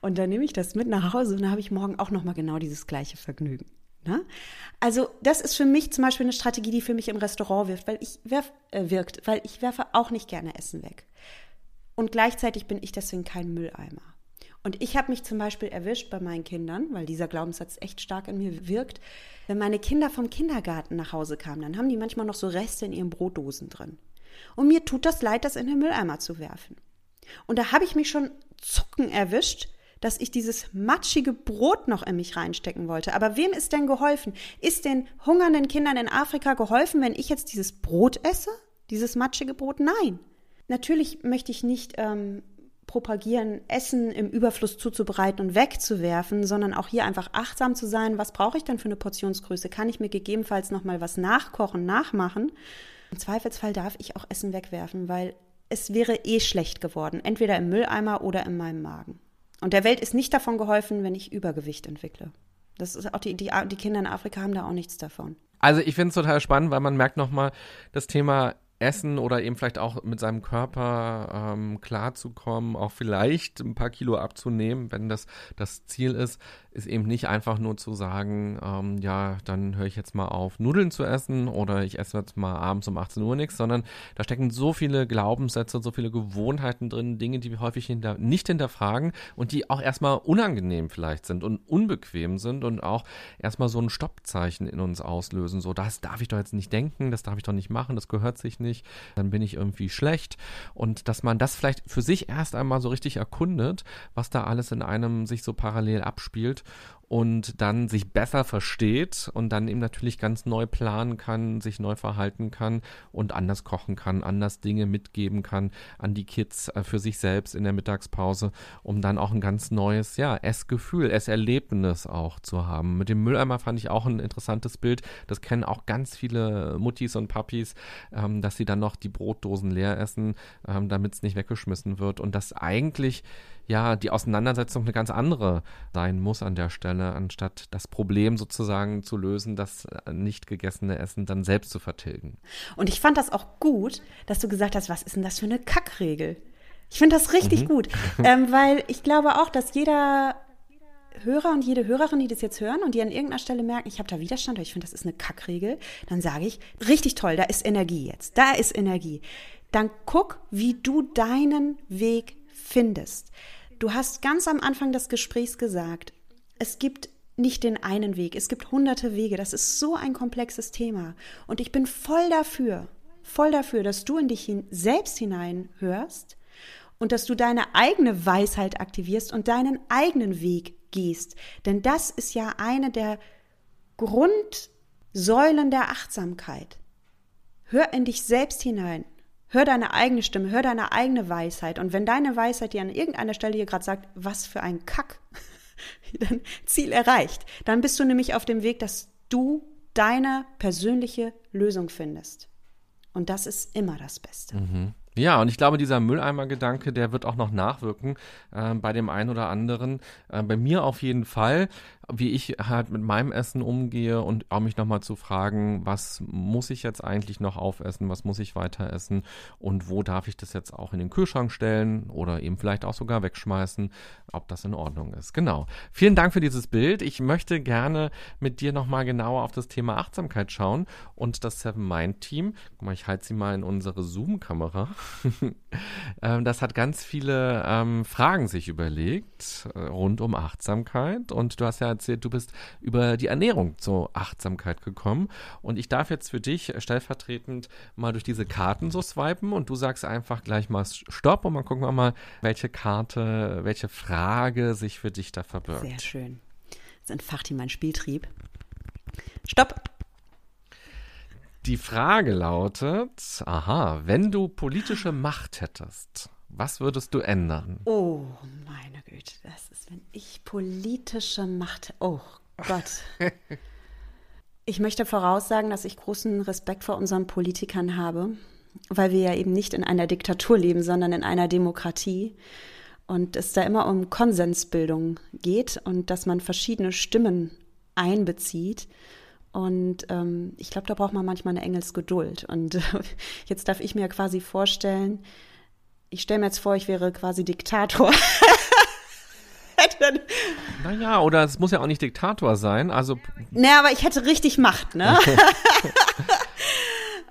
und dann nehme ich das mit nach Hause und dann habe ich morgen auch nochmal genau dieses gleiche Vergnügen. Ne? Also das ist für mich zum Beispiel eine Strategie, die für mich im Restaurant wirft, weil ich werf, äh, wirkt, weil ich werfe auch nicht gerne Essen weg. Und gleichzeitig bin ich deswegen kein Mülleimer. Und ich habe mich zum Beispiel erwischt bei meinen Kindern, weil dieser Glaubenssatz echt stark in mir wirkt. Wenn meine Kinder vom Kindergarten nach Hause kamen, dann haben die manchmal noch so Reste in ihren Brotdosen drin. Und mir tut das leid, das in den Mülleimer zu werfen. Und da habe ich mich schon zucken erwischt, dass ich dieses matschige Brot noch in mich reinstecken wollte. Aber wem ist denn geholfen? Ist den hungernden Kindern in Afrika geholfen, wenn ich jetzt dieses Brot esse? Dieses matschige Brot? Nein. Natürlich möchte ich nicht ähm, propagieren, Essen im Überfluss zuzubereiten und wegzuwerfen, sondern auch hier einfach achtsam zu sein. Was brauche ich denn für eine Portionsgröße? Kann ich mir gegebenenfalls noch mal was nachkochen, nachmachen? Im Zweifelsfall darf ich auch Essen wegwerfen, weil es wäre eh schlecht geworden, entweder im Mülleimer oder in meinem Magen. Und der Welt ist nicht davon geholfen, wenn ich Übergewicht entwickle. Das ist auch die, die, die Kinder in Afrika haben da auch nichts davon. Also ich finde es total spannend, weil man merkt nochmal das Thema Essen oder eben vielleicht auch mit seinem Körper ähm, klarzukommen, auch vielleicht ein paar Kilo abzunehmen, wenn das das Ziel ist, ist eben nicht einfach nur zu sagen, ähm, ja, dann höre ich jetzt mal auf, Nudeln zu essen oder ich esse jetzt mal abends um 18 Uhr nichts, sondern da stecken so viele Glaubenssätze, so viele Gewohnheiten drin, Dinge, die wir häufig hinter, nicht hinterfragen und die auch erstmal unangenehm vielleicht sind und unbequem sind und auch erstmal so ein Stoppzeichen in uns auslösen, so das darf ich doch jetzt nicht denken, das darf ich doch nicht machen, das gehört sich nicht, dann bin ich irgendwie schlecht. Und dass man das vielleicht für sich erst einmal so richtig erkundet, was da alles in einem sich so parallel abspielt und dann sich besser versteht und dann eben natürlich ganz neu planen kann, sich neu verhalten kann und anders kochen kann, anders Dinge mitgeben kann an die Kids äh, für sich selbst in der Mittagspause, um dann auch ein ganz neues, ja, Essgefühl, Esserlebnis auch zu haben. Mit dem Mülleimer fand ich auch ein interessantes Bild. Das kennen auch ganz viele Muttis und Papis, ähm, dass sie dann noch die Brotdosen leer essen, ähm, damit es nicht weggeschmissen wird und das eigentlich ja die Auseinandersetzung eine ganz andere sein muss an der Stelle, anstatt das Problem sozusagen zu lösen, das äh, nicht gegessene Essen dann selbst zu vertilgen. Und ich fand das auch gut, dass du gesagt hast, was ist denn das für eine Kackregel? Ich finde das richtig mhm. gut, (laughs) ähm, weil ich glaube auch, dass jeder Hörer und jede Hörerin, die das jetzt hören und die an irgendeiner Stelle merken, ich habe da Widerstand, ich finde, das ist eine Kackregel, dann sage ich, richtig toll, da ist Energie jetzt, da ist Energie. Dann guck, wie du deinen Weg findest. Du hast ganz am Anfang des Gesprächs gesagt, es gibt nicht den einen Weg, es gibt hunderte Wege. Das ist so ein komplexes Thema. Und ich bin voll dafür, voll dafür, dass du in dich hin selbst hineinhörst und dass du deine eigene Weisheit aktivierst und deinen eigenen Weg gehst. Denn das ist ja eine der Grundsäulen der Achtsamkeit. Hör in dich selbst hinein. Hör deine eigene Stimme, hör deine eigene Weisheit. Und wenn deine Weisheit dir an irgendeiner Stelle hier gerade sagt, was für ein Kack, (laughs) dann Ziel erreicht. Dann bist du nämlich auf dem Weg, dass du deine persönliche Lösung findest. Und das ist immer das Beste. Mhm. Ja, und ich glaube, dieser Mülleimer-Gedanke, der wird auch noch nachwirken äh, bei dem einen oder anderen. Äh, bei mir auf jeden Fall wie ich halt mit meinem Essen umgehe und auch mich nochmal zu fragen, was muss ich jetzt eigentlich noch aufessen, was muss ich weiter essen und wo darf ich das jetzt auch in den Kühlschrank stellen oder eben vielleicht auch sogar wegschmeißen, ob das in Ordnung ist. Genau. Vielen Dank für dieses Bild. Ich möchte gerne mit dir nochmal genauer auf das Thema Achtsamkeit schauen und das Seven Mind Team, guck mal, ich halte sie mal in unsere Zoom-Kamera, (laughs) ähm, das hat ganz viele ähm, Fragen sich überlegt äh, rund um Achtsamkeit und du hast ja erzählt, du bist über die Ernährung zur Achtsamkeit gekommen. Und ich darf jetzt für dich stellvertretend mal durch diese Karten so swipen und du sagst einfach gleich mal Stopp und dann gucken wir mal, welche Karte, welche Frage sich für dich da verbirgt. Sehr schön. Jetzt entfacht ihm mein Spieltrieb. Stopp! Die Frage lautet, aha, wenn du politische Macht hättest, was würdest du ändern? Oh, meine Güte, das ist, wenn ich politische Macht. Oh Gott. (laughs) ich möchte voraussagen, dass ich großen Respekt vor unseren Politikern habe, weil wir ja eben nicht in einer Diktatur leben, sondern in einer Demokratie. Und es da immer um Konsensbildung geht und dass man verschiedene Stimmen einbezieht. Und ähm, ich glaube, da braucht man manchmal eine Engelsgeduld. Und (laughs) jetzt darf ich mir quasi vorstellen, ich stelle mir jetzt vor, ich wäre quasi Diktator. (laughs) naja, oder es muss ja auch nicht Diktator sein. Also. Naja, aber ich hätte richtig Macht, ne? (laughs) (laughs)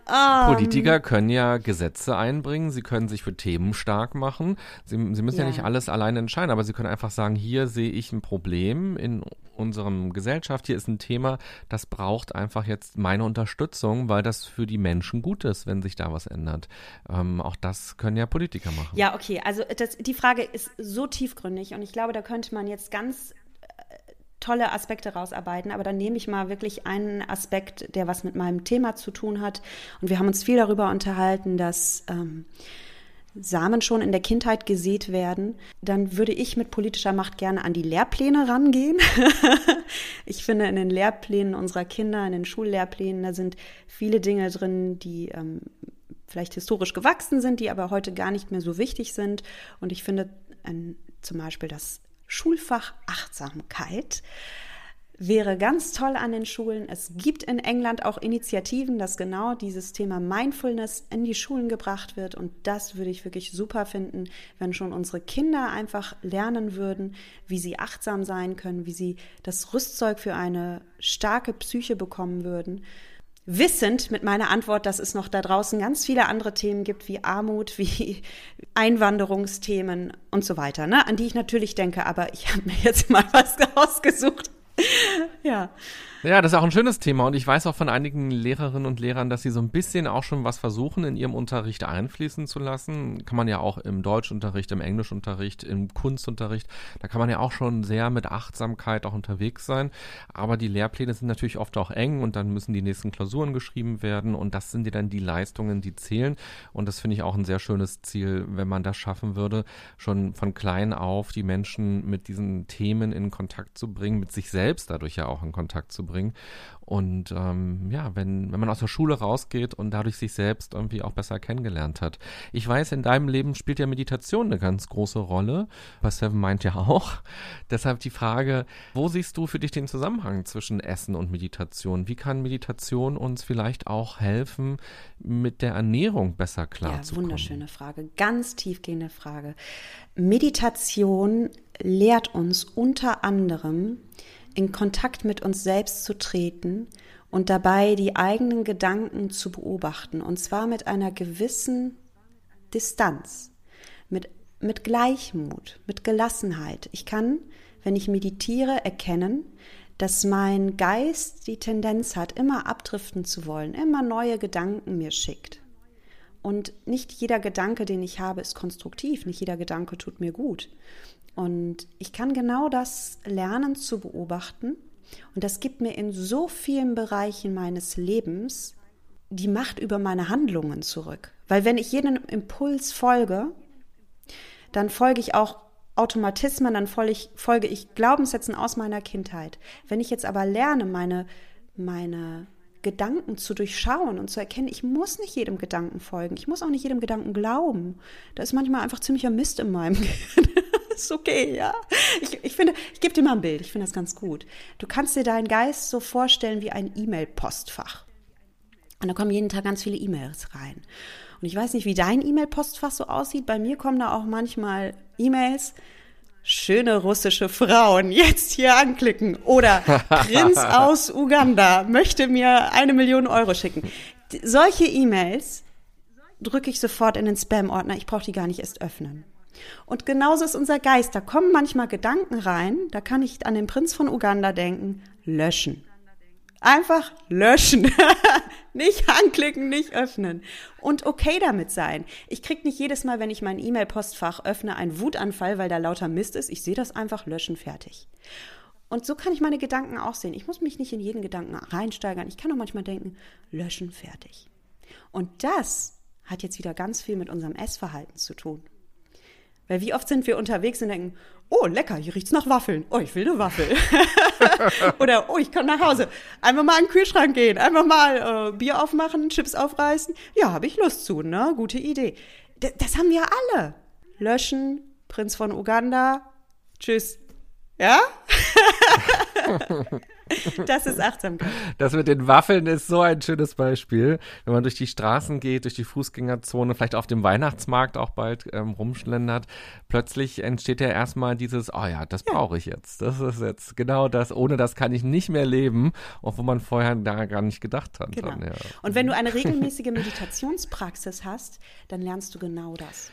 Politiker können ja Gesetze einbringen, sie können sich für Themen stark machen. Sie, sie müssen ja. ja. nicht alles alleine entscheiden, aber sie können einfach sagen, hier sehe ich ein Problem in unserem Gesellschaft, hier ist ein Thema, das braucht einfach jetzt meine Unterstützung, weil das für die Menschen gut ist, wenn sich da was ändert. Ähm, auch das können ja Politiker machen. Ja, okay, also das, die Frage ist so tiefgründig und ich glaube, da könnte man jetzt ganz tolle Aspekte rausarbeiten, aber dann nehme ich mal wirklich einen Aspekt, der was mit meinem Thema zu tun hat. Und wir haben uns viel darüber unterhalten, dass ähm, Samen schon in der Kindheit gesät werden, dann würde ich mit politischer Macht gerne an die Lehrpläne rangehen. (laughs) ich finde, in den Lehrplänen unserer Kinder, in den Schullehrplänen, da sind viele Dinge drin, die ähm, vielleicht historisch gewachsen sind, die aber heute gar nicht mehr so wichtig sind. Und ich finde ein, zum Beispiel das Schulfach Achtsamkeit wäre ganz toll an den Schulen. Es gibt in England auch Initiativen, dass genau dieses Thema Mindfulness in die Schulen gebracht wird. Und das würde ich wirklich super finden, wenn schon unsere Kinder einfach lernen würden, wie sie achtsam sein können, wie sie das Rüstzeug für eine starke Psyche bekommen würden. Wissend mit meiner Antwort, dass es noch da draußen ganz viele andere Themen gibt, wie Armut, wie (laughs) Einwanderungsthemen und so weiter, ne? an die ich natürlich denke, aber ich habe mir jetzt (laughs) mal was ausgesucht, ja. Ja, das ist auch ein schönes Thema und ich weiß auch von einigen Lehrerinnen und Lehrern, dass sie so ein bisschen auch schon was versuchen, in ihrem Unterricht einfließen zu lassen. Kann man ja auch im Deutschunterricht, im Englischunterricht, im Kunstunterricht, da kann man ja auch schon sehr mit Achtsamkeit auch unterwegs sein. Aber die Lehrpläne sind natürlich oft auch eng und dann müssen die nächsten Klausuren geschrieben werden und das sind ja dann die Leistungen, die zählen. Und das finde ich auch ein sehr schönes Ziel, wenn man das schaffen würde, schon von klein auf die Menschen mit diesen Themen in Kontakt zu bringen, mit sich selbst dadurch ja auch in Kontakt zu bringen. Und ähm, ja, wenn, wenn man aus der Schule rausgeht und dadurch sich selbst irgendwie auch besser kennengelernt hat. Ich weiß, in deinem Leben spielt ja Meditation eine ganz große Rolle. Bei Seven meint ja auch. (laughs) Deshalb die Frage, wo siehst du für dich den Zusammenhang zwischen Essen und Meditation? Wie kann Meditation uns vielleicht auch helfen, mit der Ernährung besser klarzukommen? Ja, wunderschöne Frage. Ganz tiefgehende Frage. Meditation lehrt uns unter anderem, in Kontakt mit uns selbst zu treten und dabei die eigenen Gedanken zu beobachten, und zwar mit einer gewissen Distanz, mit, mit Gleichmut, mit Gelassenheit. Ich kann, wenn ich meditiere, erkennen, dass mein Geist die Tendenz hat, immer abdriften zu wollen, immer neue Gedanken mir schickt. Und nicht jeder Gedanke, den ich habe, ist konstruktiv, nicht jeder Gedanke tut mir gut. Und ich kann genau das lernen zu beobachten. Und das gibt mir in so vielen Bereichen meines Lebens die Macht über meine Handlungen zurück. Weil wenn ich jedem Impuls folge, dann folge ich auch Automatismen, dann folge ich, folge ich Glaubenssätzen aus meiner Kindheit. Wenn ich jetzt aber lerne, meine, meine Gedanken zu durchschauen und zu erkennen, ich muss nicht jedem Gedanken folgen, ich muss auch nicht jedem Gedanken glauben. Da ist manchmal einfach ziemlicher Mist in meinem (laughs) Gehirn. ist okay, ja. Ich, ich finde, ich gebe dir mal ein Bild, ich finde das ganz gut. Du kannst dir deinen Geist so vorstellen wie ein E-Mail-Postfach. Und da kommen jeden Tag ganz viele E-Mails rein. Und ich weiß nicht, wie dein E-Mail-Postfach so aussieht. Bei mir kommen da auch manchmal E-Mails. Schöne russische Frauen, jetzt hier anklicken. Oder (laughs) Prinz aus Uganda möchte mir eine Million Euro schicken. Solche E-Mails drücke ich sofort in den Spam-Ordner. Ich brauche die gar nicht erst öffnen. Und genauso ist unser Geist. Da kommen manchmal Gedanken rein. Da kann ich an den Prinz von Uganda denken. Löschen. Einfach löschen. (laughs) nicht anklicken, nicht öffnen. Und okay damit sein. Ich krieg nicht jedes Mal, wenn ich mein E-Mail-Postfach öffne, einen Wutanfall, weil da lauter Mist ist. Ich sehe das einfach, löschen, fertig. Und so kann ich meine Gedanken auch sehen. Ich muss mich nicht in jeden Gedanken reinsteigern. Ich kann auch manchmal denken, löschen, fertig. Und das hat jetzt wieder ganz viel mit unserem Essverhalten zu tun. Weil wie oft sind wir unterwegs und denken, oh, lecker, hier riecht's nach Waffeln. Oh, ich will eine Waffel. (laughs) Oder, oh, ich kann nach Hause. Einfach mal in den Kühlschrank gehen, einfach mal äh, Bier aufmachen, Chips aufreißen. Ja, habe ich Lust zu, ne? Gute Idee. D das haben wir alle. Löschen, Prinz von Uganda. Tschüss. Ja? (laughs) Das ist Achtsamkeit. Das mit den Waffeln ist so ein schönes Beispiel. Wenn man durch die Straßen geht, durch die Fußgängerzone, vielleicht auf dem Weihnachtsmarkt auch bald ähm, rumschlendert, plötzlich entsteht ja erstmal dieses, oh ja, das ja. brauche ich jetzt. Das ist jetzt genau das. Ohne das kann ich nicht mehr leben, wo man vorher da gar nicht gedacht hat. Genau. Dann, ja. Und wenn du eine (laughs) regelmäßige Meditationspraxis hast, dann lernst du genau das.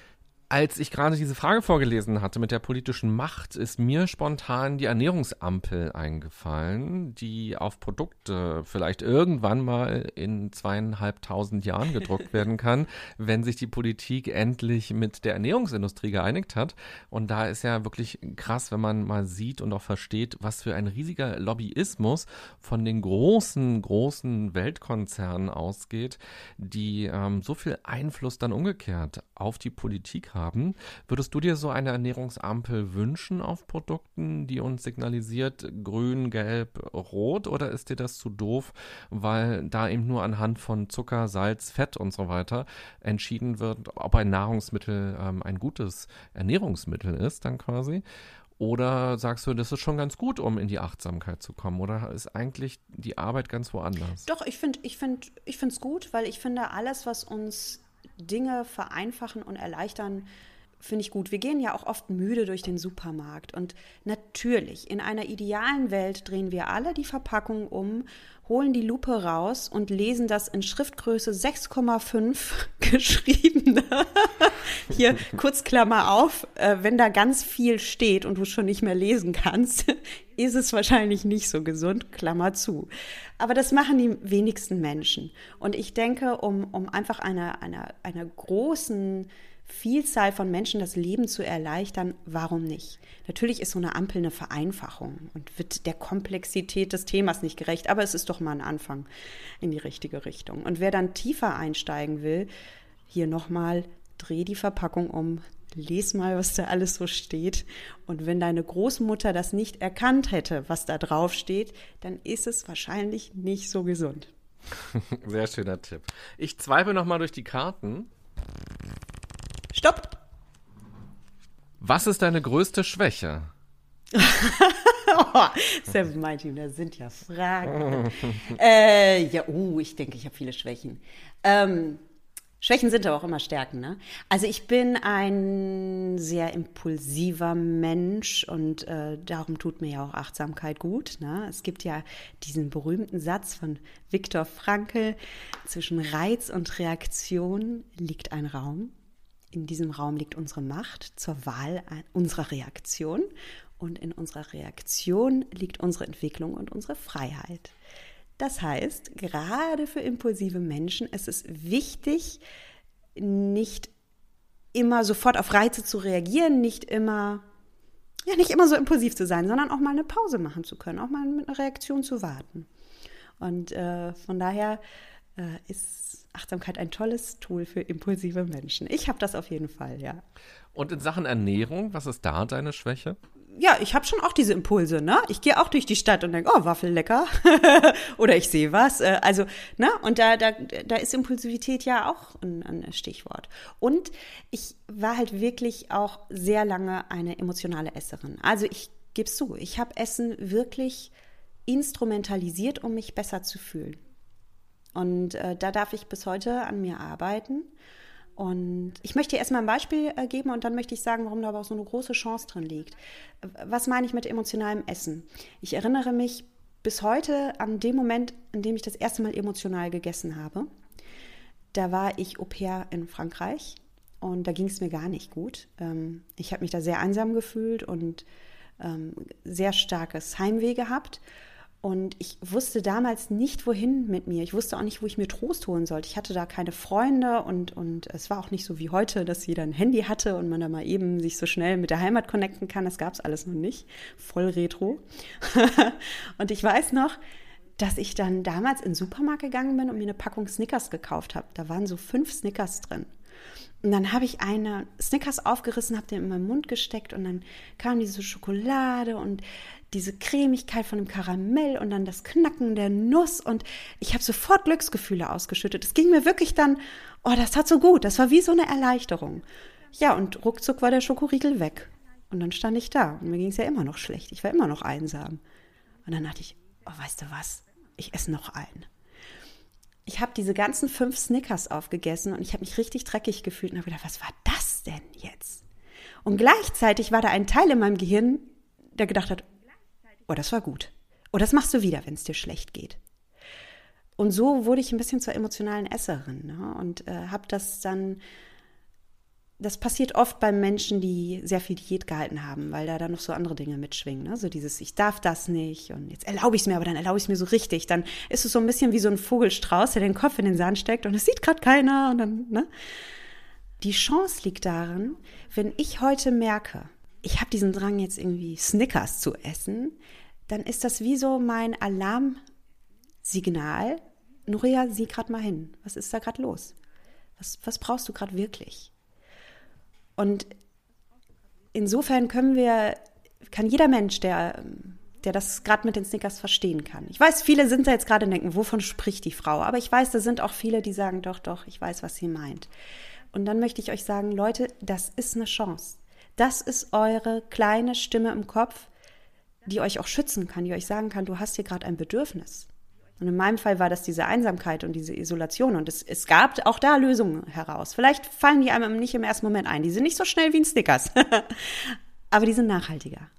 Als ich gerade diese Frage vorgelesen hatte mit der politischen Macht, ist mir spontan die Ernährungsampel eingefallen, die auf Produkte vielleicht irgendwann mal in zweieinhalbtausend Jahren gedruckt (laughs) werden kann, wenn sich die Politik endlich mit der Ernährungsindustrie geeinigt hat. Und da ist ja wirklich krass, wenn man mal sieht und auch versteht, was für ein riesiger Lobbyismus von den großen, großen Weltkonzernen ausgeht, die ähm, so viel Einfluss dann umgekehrt auf die Politik haben haben. Würdest du dir so eine Ernährungsampel wünschen auf Produkten, die uns signalisiert grün, gelb, rot oder ist dir das zu doof, weil da eben nur anhand von Zucker, Salz, Fett und so weiter entschieden wird, ob ein Nahrungsmittel ähm, ein gutes Ernährungsmittel ist dann quasi? Oder sagst du, das ist schon ganz gut, um in die Achtsamkeit zu kommen? Oder ist eigentlich die Arbeit ganz woanders? Doch, ich finde ich find, ich es gut, weil ich finde, alles, was uns Dinge vereinfachen und erleichtern, finde ich gut. Wir gehen ja auch oft müde durch den Supermarkt. Und natürlich, in einer idealen Welt drehen wir alle die Verpackung um, holen die Lupe raus und lesen das in Schriftgröße 6,5 (laughs) geschrieben. (laughs) Hier Kurzklammer auf, äh, wenn da ganz viel steht und du schon nicht mehr lesen kannst, (laughs) ist es wahrscheinlich nicht so gesund, Klammer zu. Aber das machen die wenigsten Menschen. Und ich denke, um, um einfach einer, einer, einer großen Vielzahl von Menschen das Leben zu erleichtern, warum nicht? Natürlich ist so eine Ampel eine Vereinfachung und wird der Komplexität des Themas nicht gerecht, aber es ist doch mal ein Anfang in die richtige Richtung. Und wer dann tiefer einsteigen will, hier nochmal, dreh die Verpackung um, les mal, was da alles so steht. Und wenn deine Großmutter das nicht erkannt hätte, was da drauf steht, dann ist es wahrscheinlich nicht so gesund. (laughs) Sehr schöner Tipp. Ich zweifle nochmal durch die Karten. Stopp! Was ist deine größte Schwäche? (laughs) oh, Seven Team, das sind ja Fragen. (laughs) äh, ja, uh, ich denke, ich habe viele Schwächen. Ähm, Schwächen sind aber auch immer Stärken, ne? Also ich bin ein sehr impulsiver Mensch und äh, darum tut mir ja auch Achtsamkeit gut. Ne? Es gibt ja diesen berühmten Satz von Viktor Frankl, zwischen Reiz und Reaktion liegt ein Raum in diesem Raum liegt unsere Macht zur Wahl unserer Reaktion. Und in unserer Reaktion liegt unsere Entwicklung und unsere Freiheit. Das heißt, gerade für impulsive Menschen ist es wichtig, nicht immer sofort auf Reize zu reagieren, nicht immer, ja, nicht immer so impulsiv zu sein, sondern auch mal eine Pause machen zu können, auch mal mit einer Reaktion zu warten. Und äh, von daher äh, ist Achtsamkeit ein tolles Tool für impulsive Menschen. Ich habe das auf jeden Fall, ja. Und in Sachen Ernährung, was ist da deine Schwäche? ja, ich habe schon auch diese Impulse, ne? Ich gehe auch durch die Stadt und denke, oh, Waffel lecker. (laughs) Oder ich sehe was. Äh, also, ne? Und da, da, da ist Impulsivität ja auch ein, ein Stichwort. Und ich war halt wirklich auch sehr lange eine emotionale Esserin. Also ich gebe es zu, ich habe Essen wirklich instrumentalisiert, um mich besser zu fühlen. Und äh, da darf ich bis heute an mir arbeiten. Und ich möchte erstmal ein Beispiel äh, geben und dann möchte ich sagen, warum da aber auch so eine große Chance drin liegt. Was meine ich mit emotionalem Essen? Ich erinnere mich bis heute an den Moment, in dem ich das erste Mal emotional gegessen habe. Da war ich Au pair in Frankreich und da ging es mir gar nicht gut. Ähm, ich habe mich da sehr einsam gefühlt und ähm, sehr starkes Heimweh gehabt. Und ich wusste damals nicht, wohin mit mir. Ich wusste auch nicht, wo ich mir Trost holen sollte. Ich hatte da keine Freunde und, und es war auch nicht so wie heute, dass jeder ein Handy hatte und man da mal eben sich so schnell mit der Heimat connecten kann. Das gab es alles noch nicht. Voll retro. (laughs) und ich weiß noch, dass ich dann damals in den Supermarkt gegangen bin und mir eine Packung Snickers gekauft habe. Da waren so fünf Snickers drin. Und dann habe ich eine Snickers aufgerissen, habe den in meinen Mund gesteckt und dann kam diese Schokolade und diese Cremigkeit von dem Karamell und dann das Knacken der Nuss und ich habe sofort Glücksgefühle ausgeschüttet. Es ging mir wirklich dann, oh, das tat so gut, das war wie so eine Erleichterung. Ja, und ruckzuck war der Schokoriegel weg. Und dann stand ich da und mir ging es ja immer noch schlecht. Ich war immer noch einsam. Und dann dachte ich, oh, weißt du was? Ich esse noch einen. Ich habe diese ganzen fünf Snickers aufgegessen und ich habe mich richtig dreckig gefühlt und habe gedacht, was war das denn jetzt? Und gleichzeitig war da ein Teil in meinem Gehirn, der gedacht hat, oh, das war gut. Oh, das machst du wieder, wenn es dir schlecht geht. Und so wurde ich ein bisschen zur emotionalen Esserin ne? und äh, habe das dann, das passiert oft bei Menschen, die sehr viel Diät gehalten haben, weil da dann noch so andere Dinge mitschwingen. Ne? So dieses, ich darf das nicht und jetzt erlaube ich es mir, aber dann erlaube ich es mir so richtig. Dann ist es so ein bisschen wie so ein Vogelstrauß, der den Kopf in den Sand steckt und es sieht gerade keiner und dann, ne? Die Chance liegt darin, wenn ich heute merke, ich habe diesen Drang jetzt irgendwie Snickers zu essen, dann ist das wie so mein Alarmsignal. Nuria, sieh gerade mal hin. Was ist da gerade los? Was, was brauchst du gerade wirklich? Und insofern können wir, kann jeder Mensch, der, der das gerade mit den Snickers verstehen kann. Ich weiß, viele sind da jetzt gerade und denken, wovon spricht die Frau? Aber ich weiß, da sind auch viele, die sagen, doch, doch, ich weiß, was sie meint. Und dann möchte ich euch sagen, Leute, das ist eine Chance. Das ist eure kleine Stimme im Kopf, die euch auch schützen kann, die euch sagen kann, du hast hier gerade ein Bedürfnis. Und in meinem Fall war das diese Einsamkeit und diese Isolation. Und es, es gab auch da Lösungen heraus. Vielleicht fallen die einem nicht im ersten Moment ein. Die sind nicht so schnell wie ein Snickers. (laughs) Aber die sind nachhaltiger.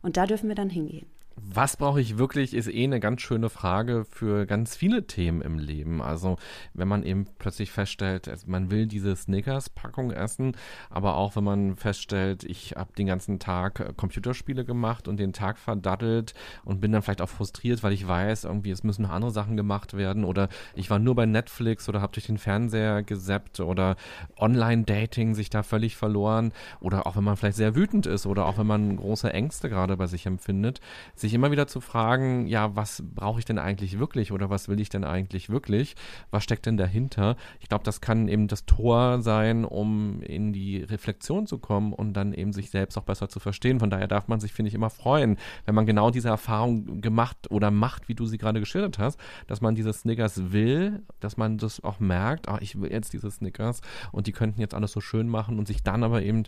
Und da dürfen wir dann hingehen. Was brauche ich wirklich, ist eh eine ganz schöne Frage für ganz viele Themen im Leben. Also wenn man eben plötzlich feststellt, man will diese Snickers-Packung essen, aber auch wenn man feststellt, ich habe den ganzen Tag äh, Computerspiele gemacht und den Tag verdattelt und bin dann vielleicht auch frustriert, weil ich weiß, irgendwie es müssen noch andere Sachen gemacht werden oder ich war nur bei Netflix oder habe durch den Fernseher gesappt oder Online-Dating sich da völlig verloren oder auch wenn man vielleicht sehr wütend ist oder auch wenn man große Ängste gerade bei sich empfindet, sich immer wieder zu fragen, ja, was brauche ich denn eigentlich wirklich oder was will ich denn eigentlich wirklich? Was steckt denn dahinter? Ich glaube, das kann eben das Tor sein, um in die Reflexion zu kommen und dann eben sich selbst auch besser zu verstehen. Von daher darf man sich, finde ich, immer freuen, wenn man genau diese Erfahrung gemacht oder macht, wie du sie gerade geschildert hast, dass man diese Snickers will, dass man das auch merkt, ah, ich will jetzt diese Snickers und die könnten jetzt alles so schön machen und sich dann aber eben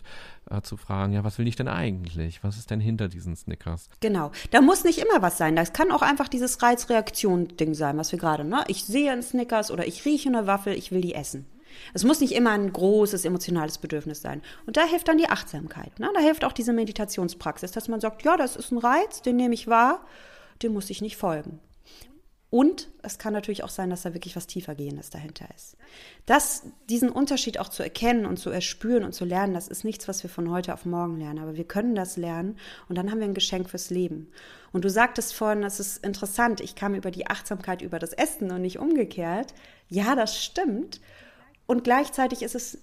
äh, zu fragen, ja, was will ich denn eigentlich? Was ist denn hinter diesen Snickers? Genau. Da muss nicht immer was sein. Das kann auch einfach dieses Reizreaktion-Ding sein, was wir gerade, ne? Ich sehe einen Snickers oder ich rieche eine Waffel, ich will die essen. Es muss nicht immer ein großes emotionales Bedürfnis sein. Und da hilft dann die Achtsamkeit. Ne? Da hilft auch diese Meditationspraxis, dass man sagt, ja, das ist ein Reiz, den nehme ich wahr, dem muss ich nicht folgen. Und es kann natürlich auch sein, dass da wirklich was tiefergehendes dahinter ist. Das, diesen Unterschied auch zu erkennen und zu erspüren und zu lernen, das ist nichts, was wir von heute auf morgen lernen. Aber wir können das lernen und dann haben wir ein Geschenk fürs Leben. Und du sagtest vorhin, das ist interessant, ich kam über die Achtsamkeit über das Essen und nicht umgekehrt. Ja, das stimmt. Und gleichzeitig ist es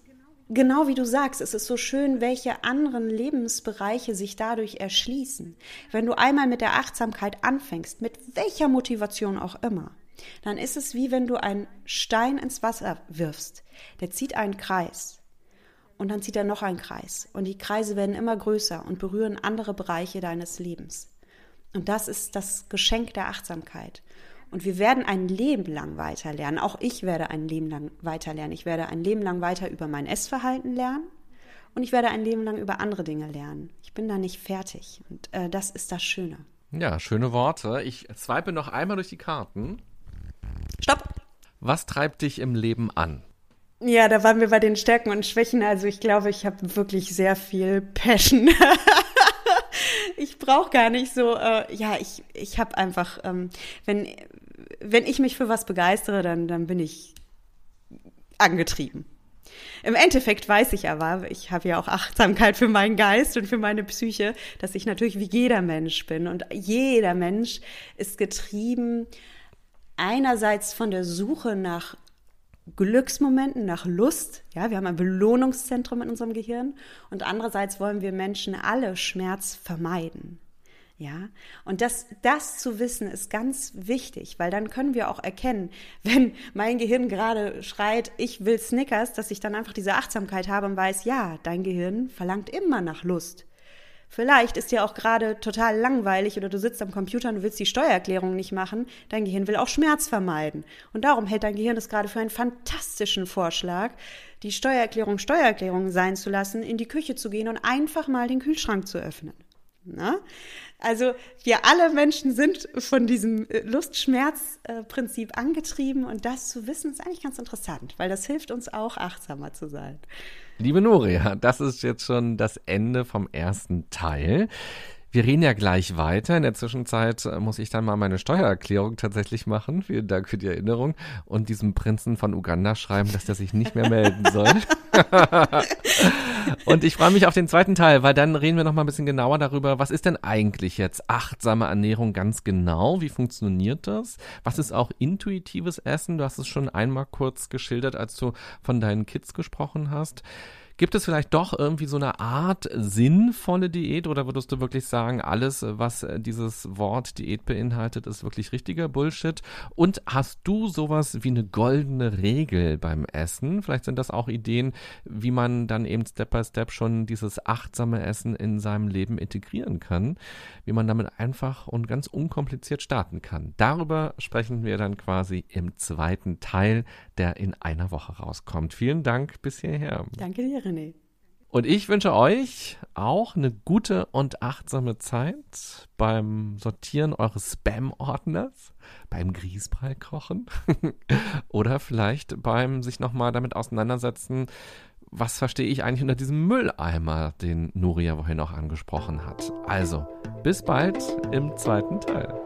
genau wie du sagst, es ist so schön, welche anderen Lebensbereiche sich dadurch erschließen. Wenn du einmal mit der Achtsamkeit anfängst, mit welcher Motivation auch immer, dann ist es wie wenn du einen Stein ins Wasser wirfst. Der zieht einen Kreis. Und dann zieht er noch einen Kreis. Und die Kreise werden immer größer und berühren andere Bereiche deines Lebens. Und das ist das Geschenk der Achtsamkeit. Und wir werden ein Leben lang weiter lernen. Auch ich werde ein Leben lang weiter lernen. Ich werde ein Leben lang weiter über mein Essverhalten lernen. Und ich werde ein Leben lang über andere Dinge lernen. Ich bin da nicht fertig. Und äh, das ist das Schöne. Ja, schöne Worte. Ich swipe noch einmal durch die Karten. Stopp! Was treibt dich im Leben an? Ja, da waren wir bei den Stärken und Schwächen. Also ich glaube, ich habe wirklich sehr viel Passion. (laughs) ich brauche gar nicht so, äh, ja, ich, ich habe einfach, ähm, wenn, wenn ich mich für was begeistere, dann, dann bin ich angetrieben. Im Endeffekt weiß ich aber, ich habe ja auch Achtsamkeit für meinen Geist und für meine Psyche, dass ich natürlich wie jeder Mensch bin. Und jeder Mensch ist getrieben einerseits von der Suche nach Glücksmomenten, nach Lust. Ja, wir haben ein Belohnungszentrum in unserem Gehirn. Und andererseits wollen wir Menschen alle Schmerz vermeiden. Ja, und das, das zu wissen ist ganz wichtig, weil dann können wir auch erkennen, (laughs) wenn mein Gehirn gerade schreit, ich will Snickers, dass ich dann einfach diese Achtsamkeit habe und weiß, ja, dein Gehirn verlangt immer nach Lust. Vielleicht ist dir auch gerade total langweilig oder du sitzt am Computer und willst die Steuererklärung nicht machen. Dein Gehirn will auch Schmerz vermeiden. Und darum hält dein Gehirn es gerade für einen fantastischen Vorschlag, die Steuererklärung Steuererklärung sein zu lassen, in die Küche zu gehen und einfach mal den Kühlschrank zu öffnen. Na? Also wir alle Menschen sind von diesem äh, Lust-Schmerz-Prinzip angetrieben und das zu wissen ist eigentlich ganz interessant, weil das hilft uns auch achtsamer zu sein. Liebe Noria, das ist jetzt schon das Ende vom ersten Teil. Wir reden ja gleich weiter. In der Zwischenzeit äh, muss ich dann mal meine Steuererklärung tatsächlich machen. Vielen Dank für die Erinnerung. Und diesem Prinzen von Uganda schreiben, dass der sich nicht mehr melden soll. (laughs) und ich freue mich auf den zweiten Teil, weil dann reden wir noch mal ein bisschen genauer darüber, was ist denn eigentlich jetzt achtsame Ernährung ganz genau? Wie funktioniert das? Was ist auch intuitives Essen? Du hast es schon einmal kurz geschildert, als du von deinen Kids gesprochen hast. Gibt es vielleicht doch irgendwie so eine Art sinnvolle Diät oder würdest du wirklich sagen, alles, was dieses Wort Diät beinhaltet, ist wirklich richtiger Bullshit? Und hast du sowas wie eine goldene Regel beim Essen? Vielleicht sind das auch Ideen, wie man dann eben Step by Step schon dieses achtsame Essen in seinem Leben integrieren kann, wie man damit einfach und ganz unkompliziert starten kann. Darüber sprechen wir dann quasi im zweiten Teil, der in einer Woche rauskommt. Vielen Dank bis hierher. Danke dir. René. Und ich wünsche euch auch eine gute und achtsame Zeit beim Sortieren eures Spam-Ordners, beim Grießbrei kochen (laughs) oder vielleicht beim sich nochmal damit auseinandersetzen, was verstehe ich eigentlich unter diesem Mülleimer, den Nuria vorhin auch angesprochen hat. Also, bis bald im zweiten Teil.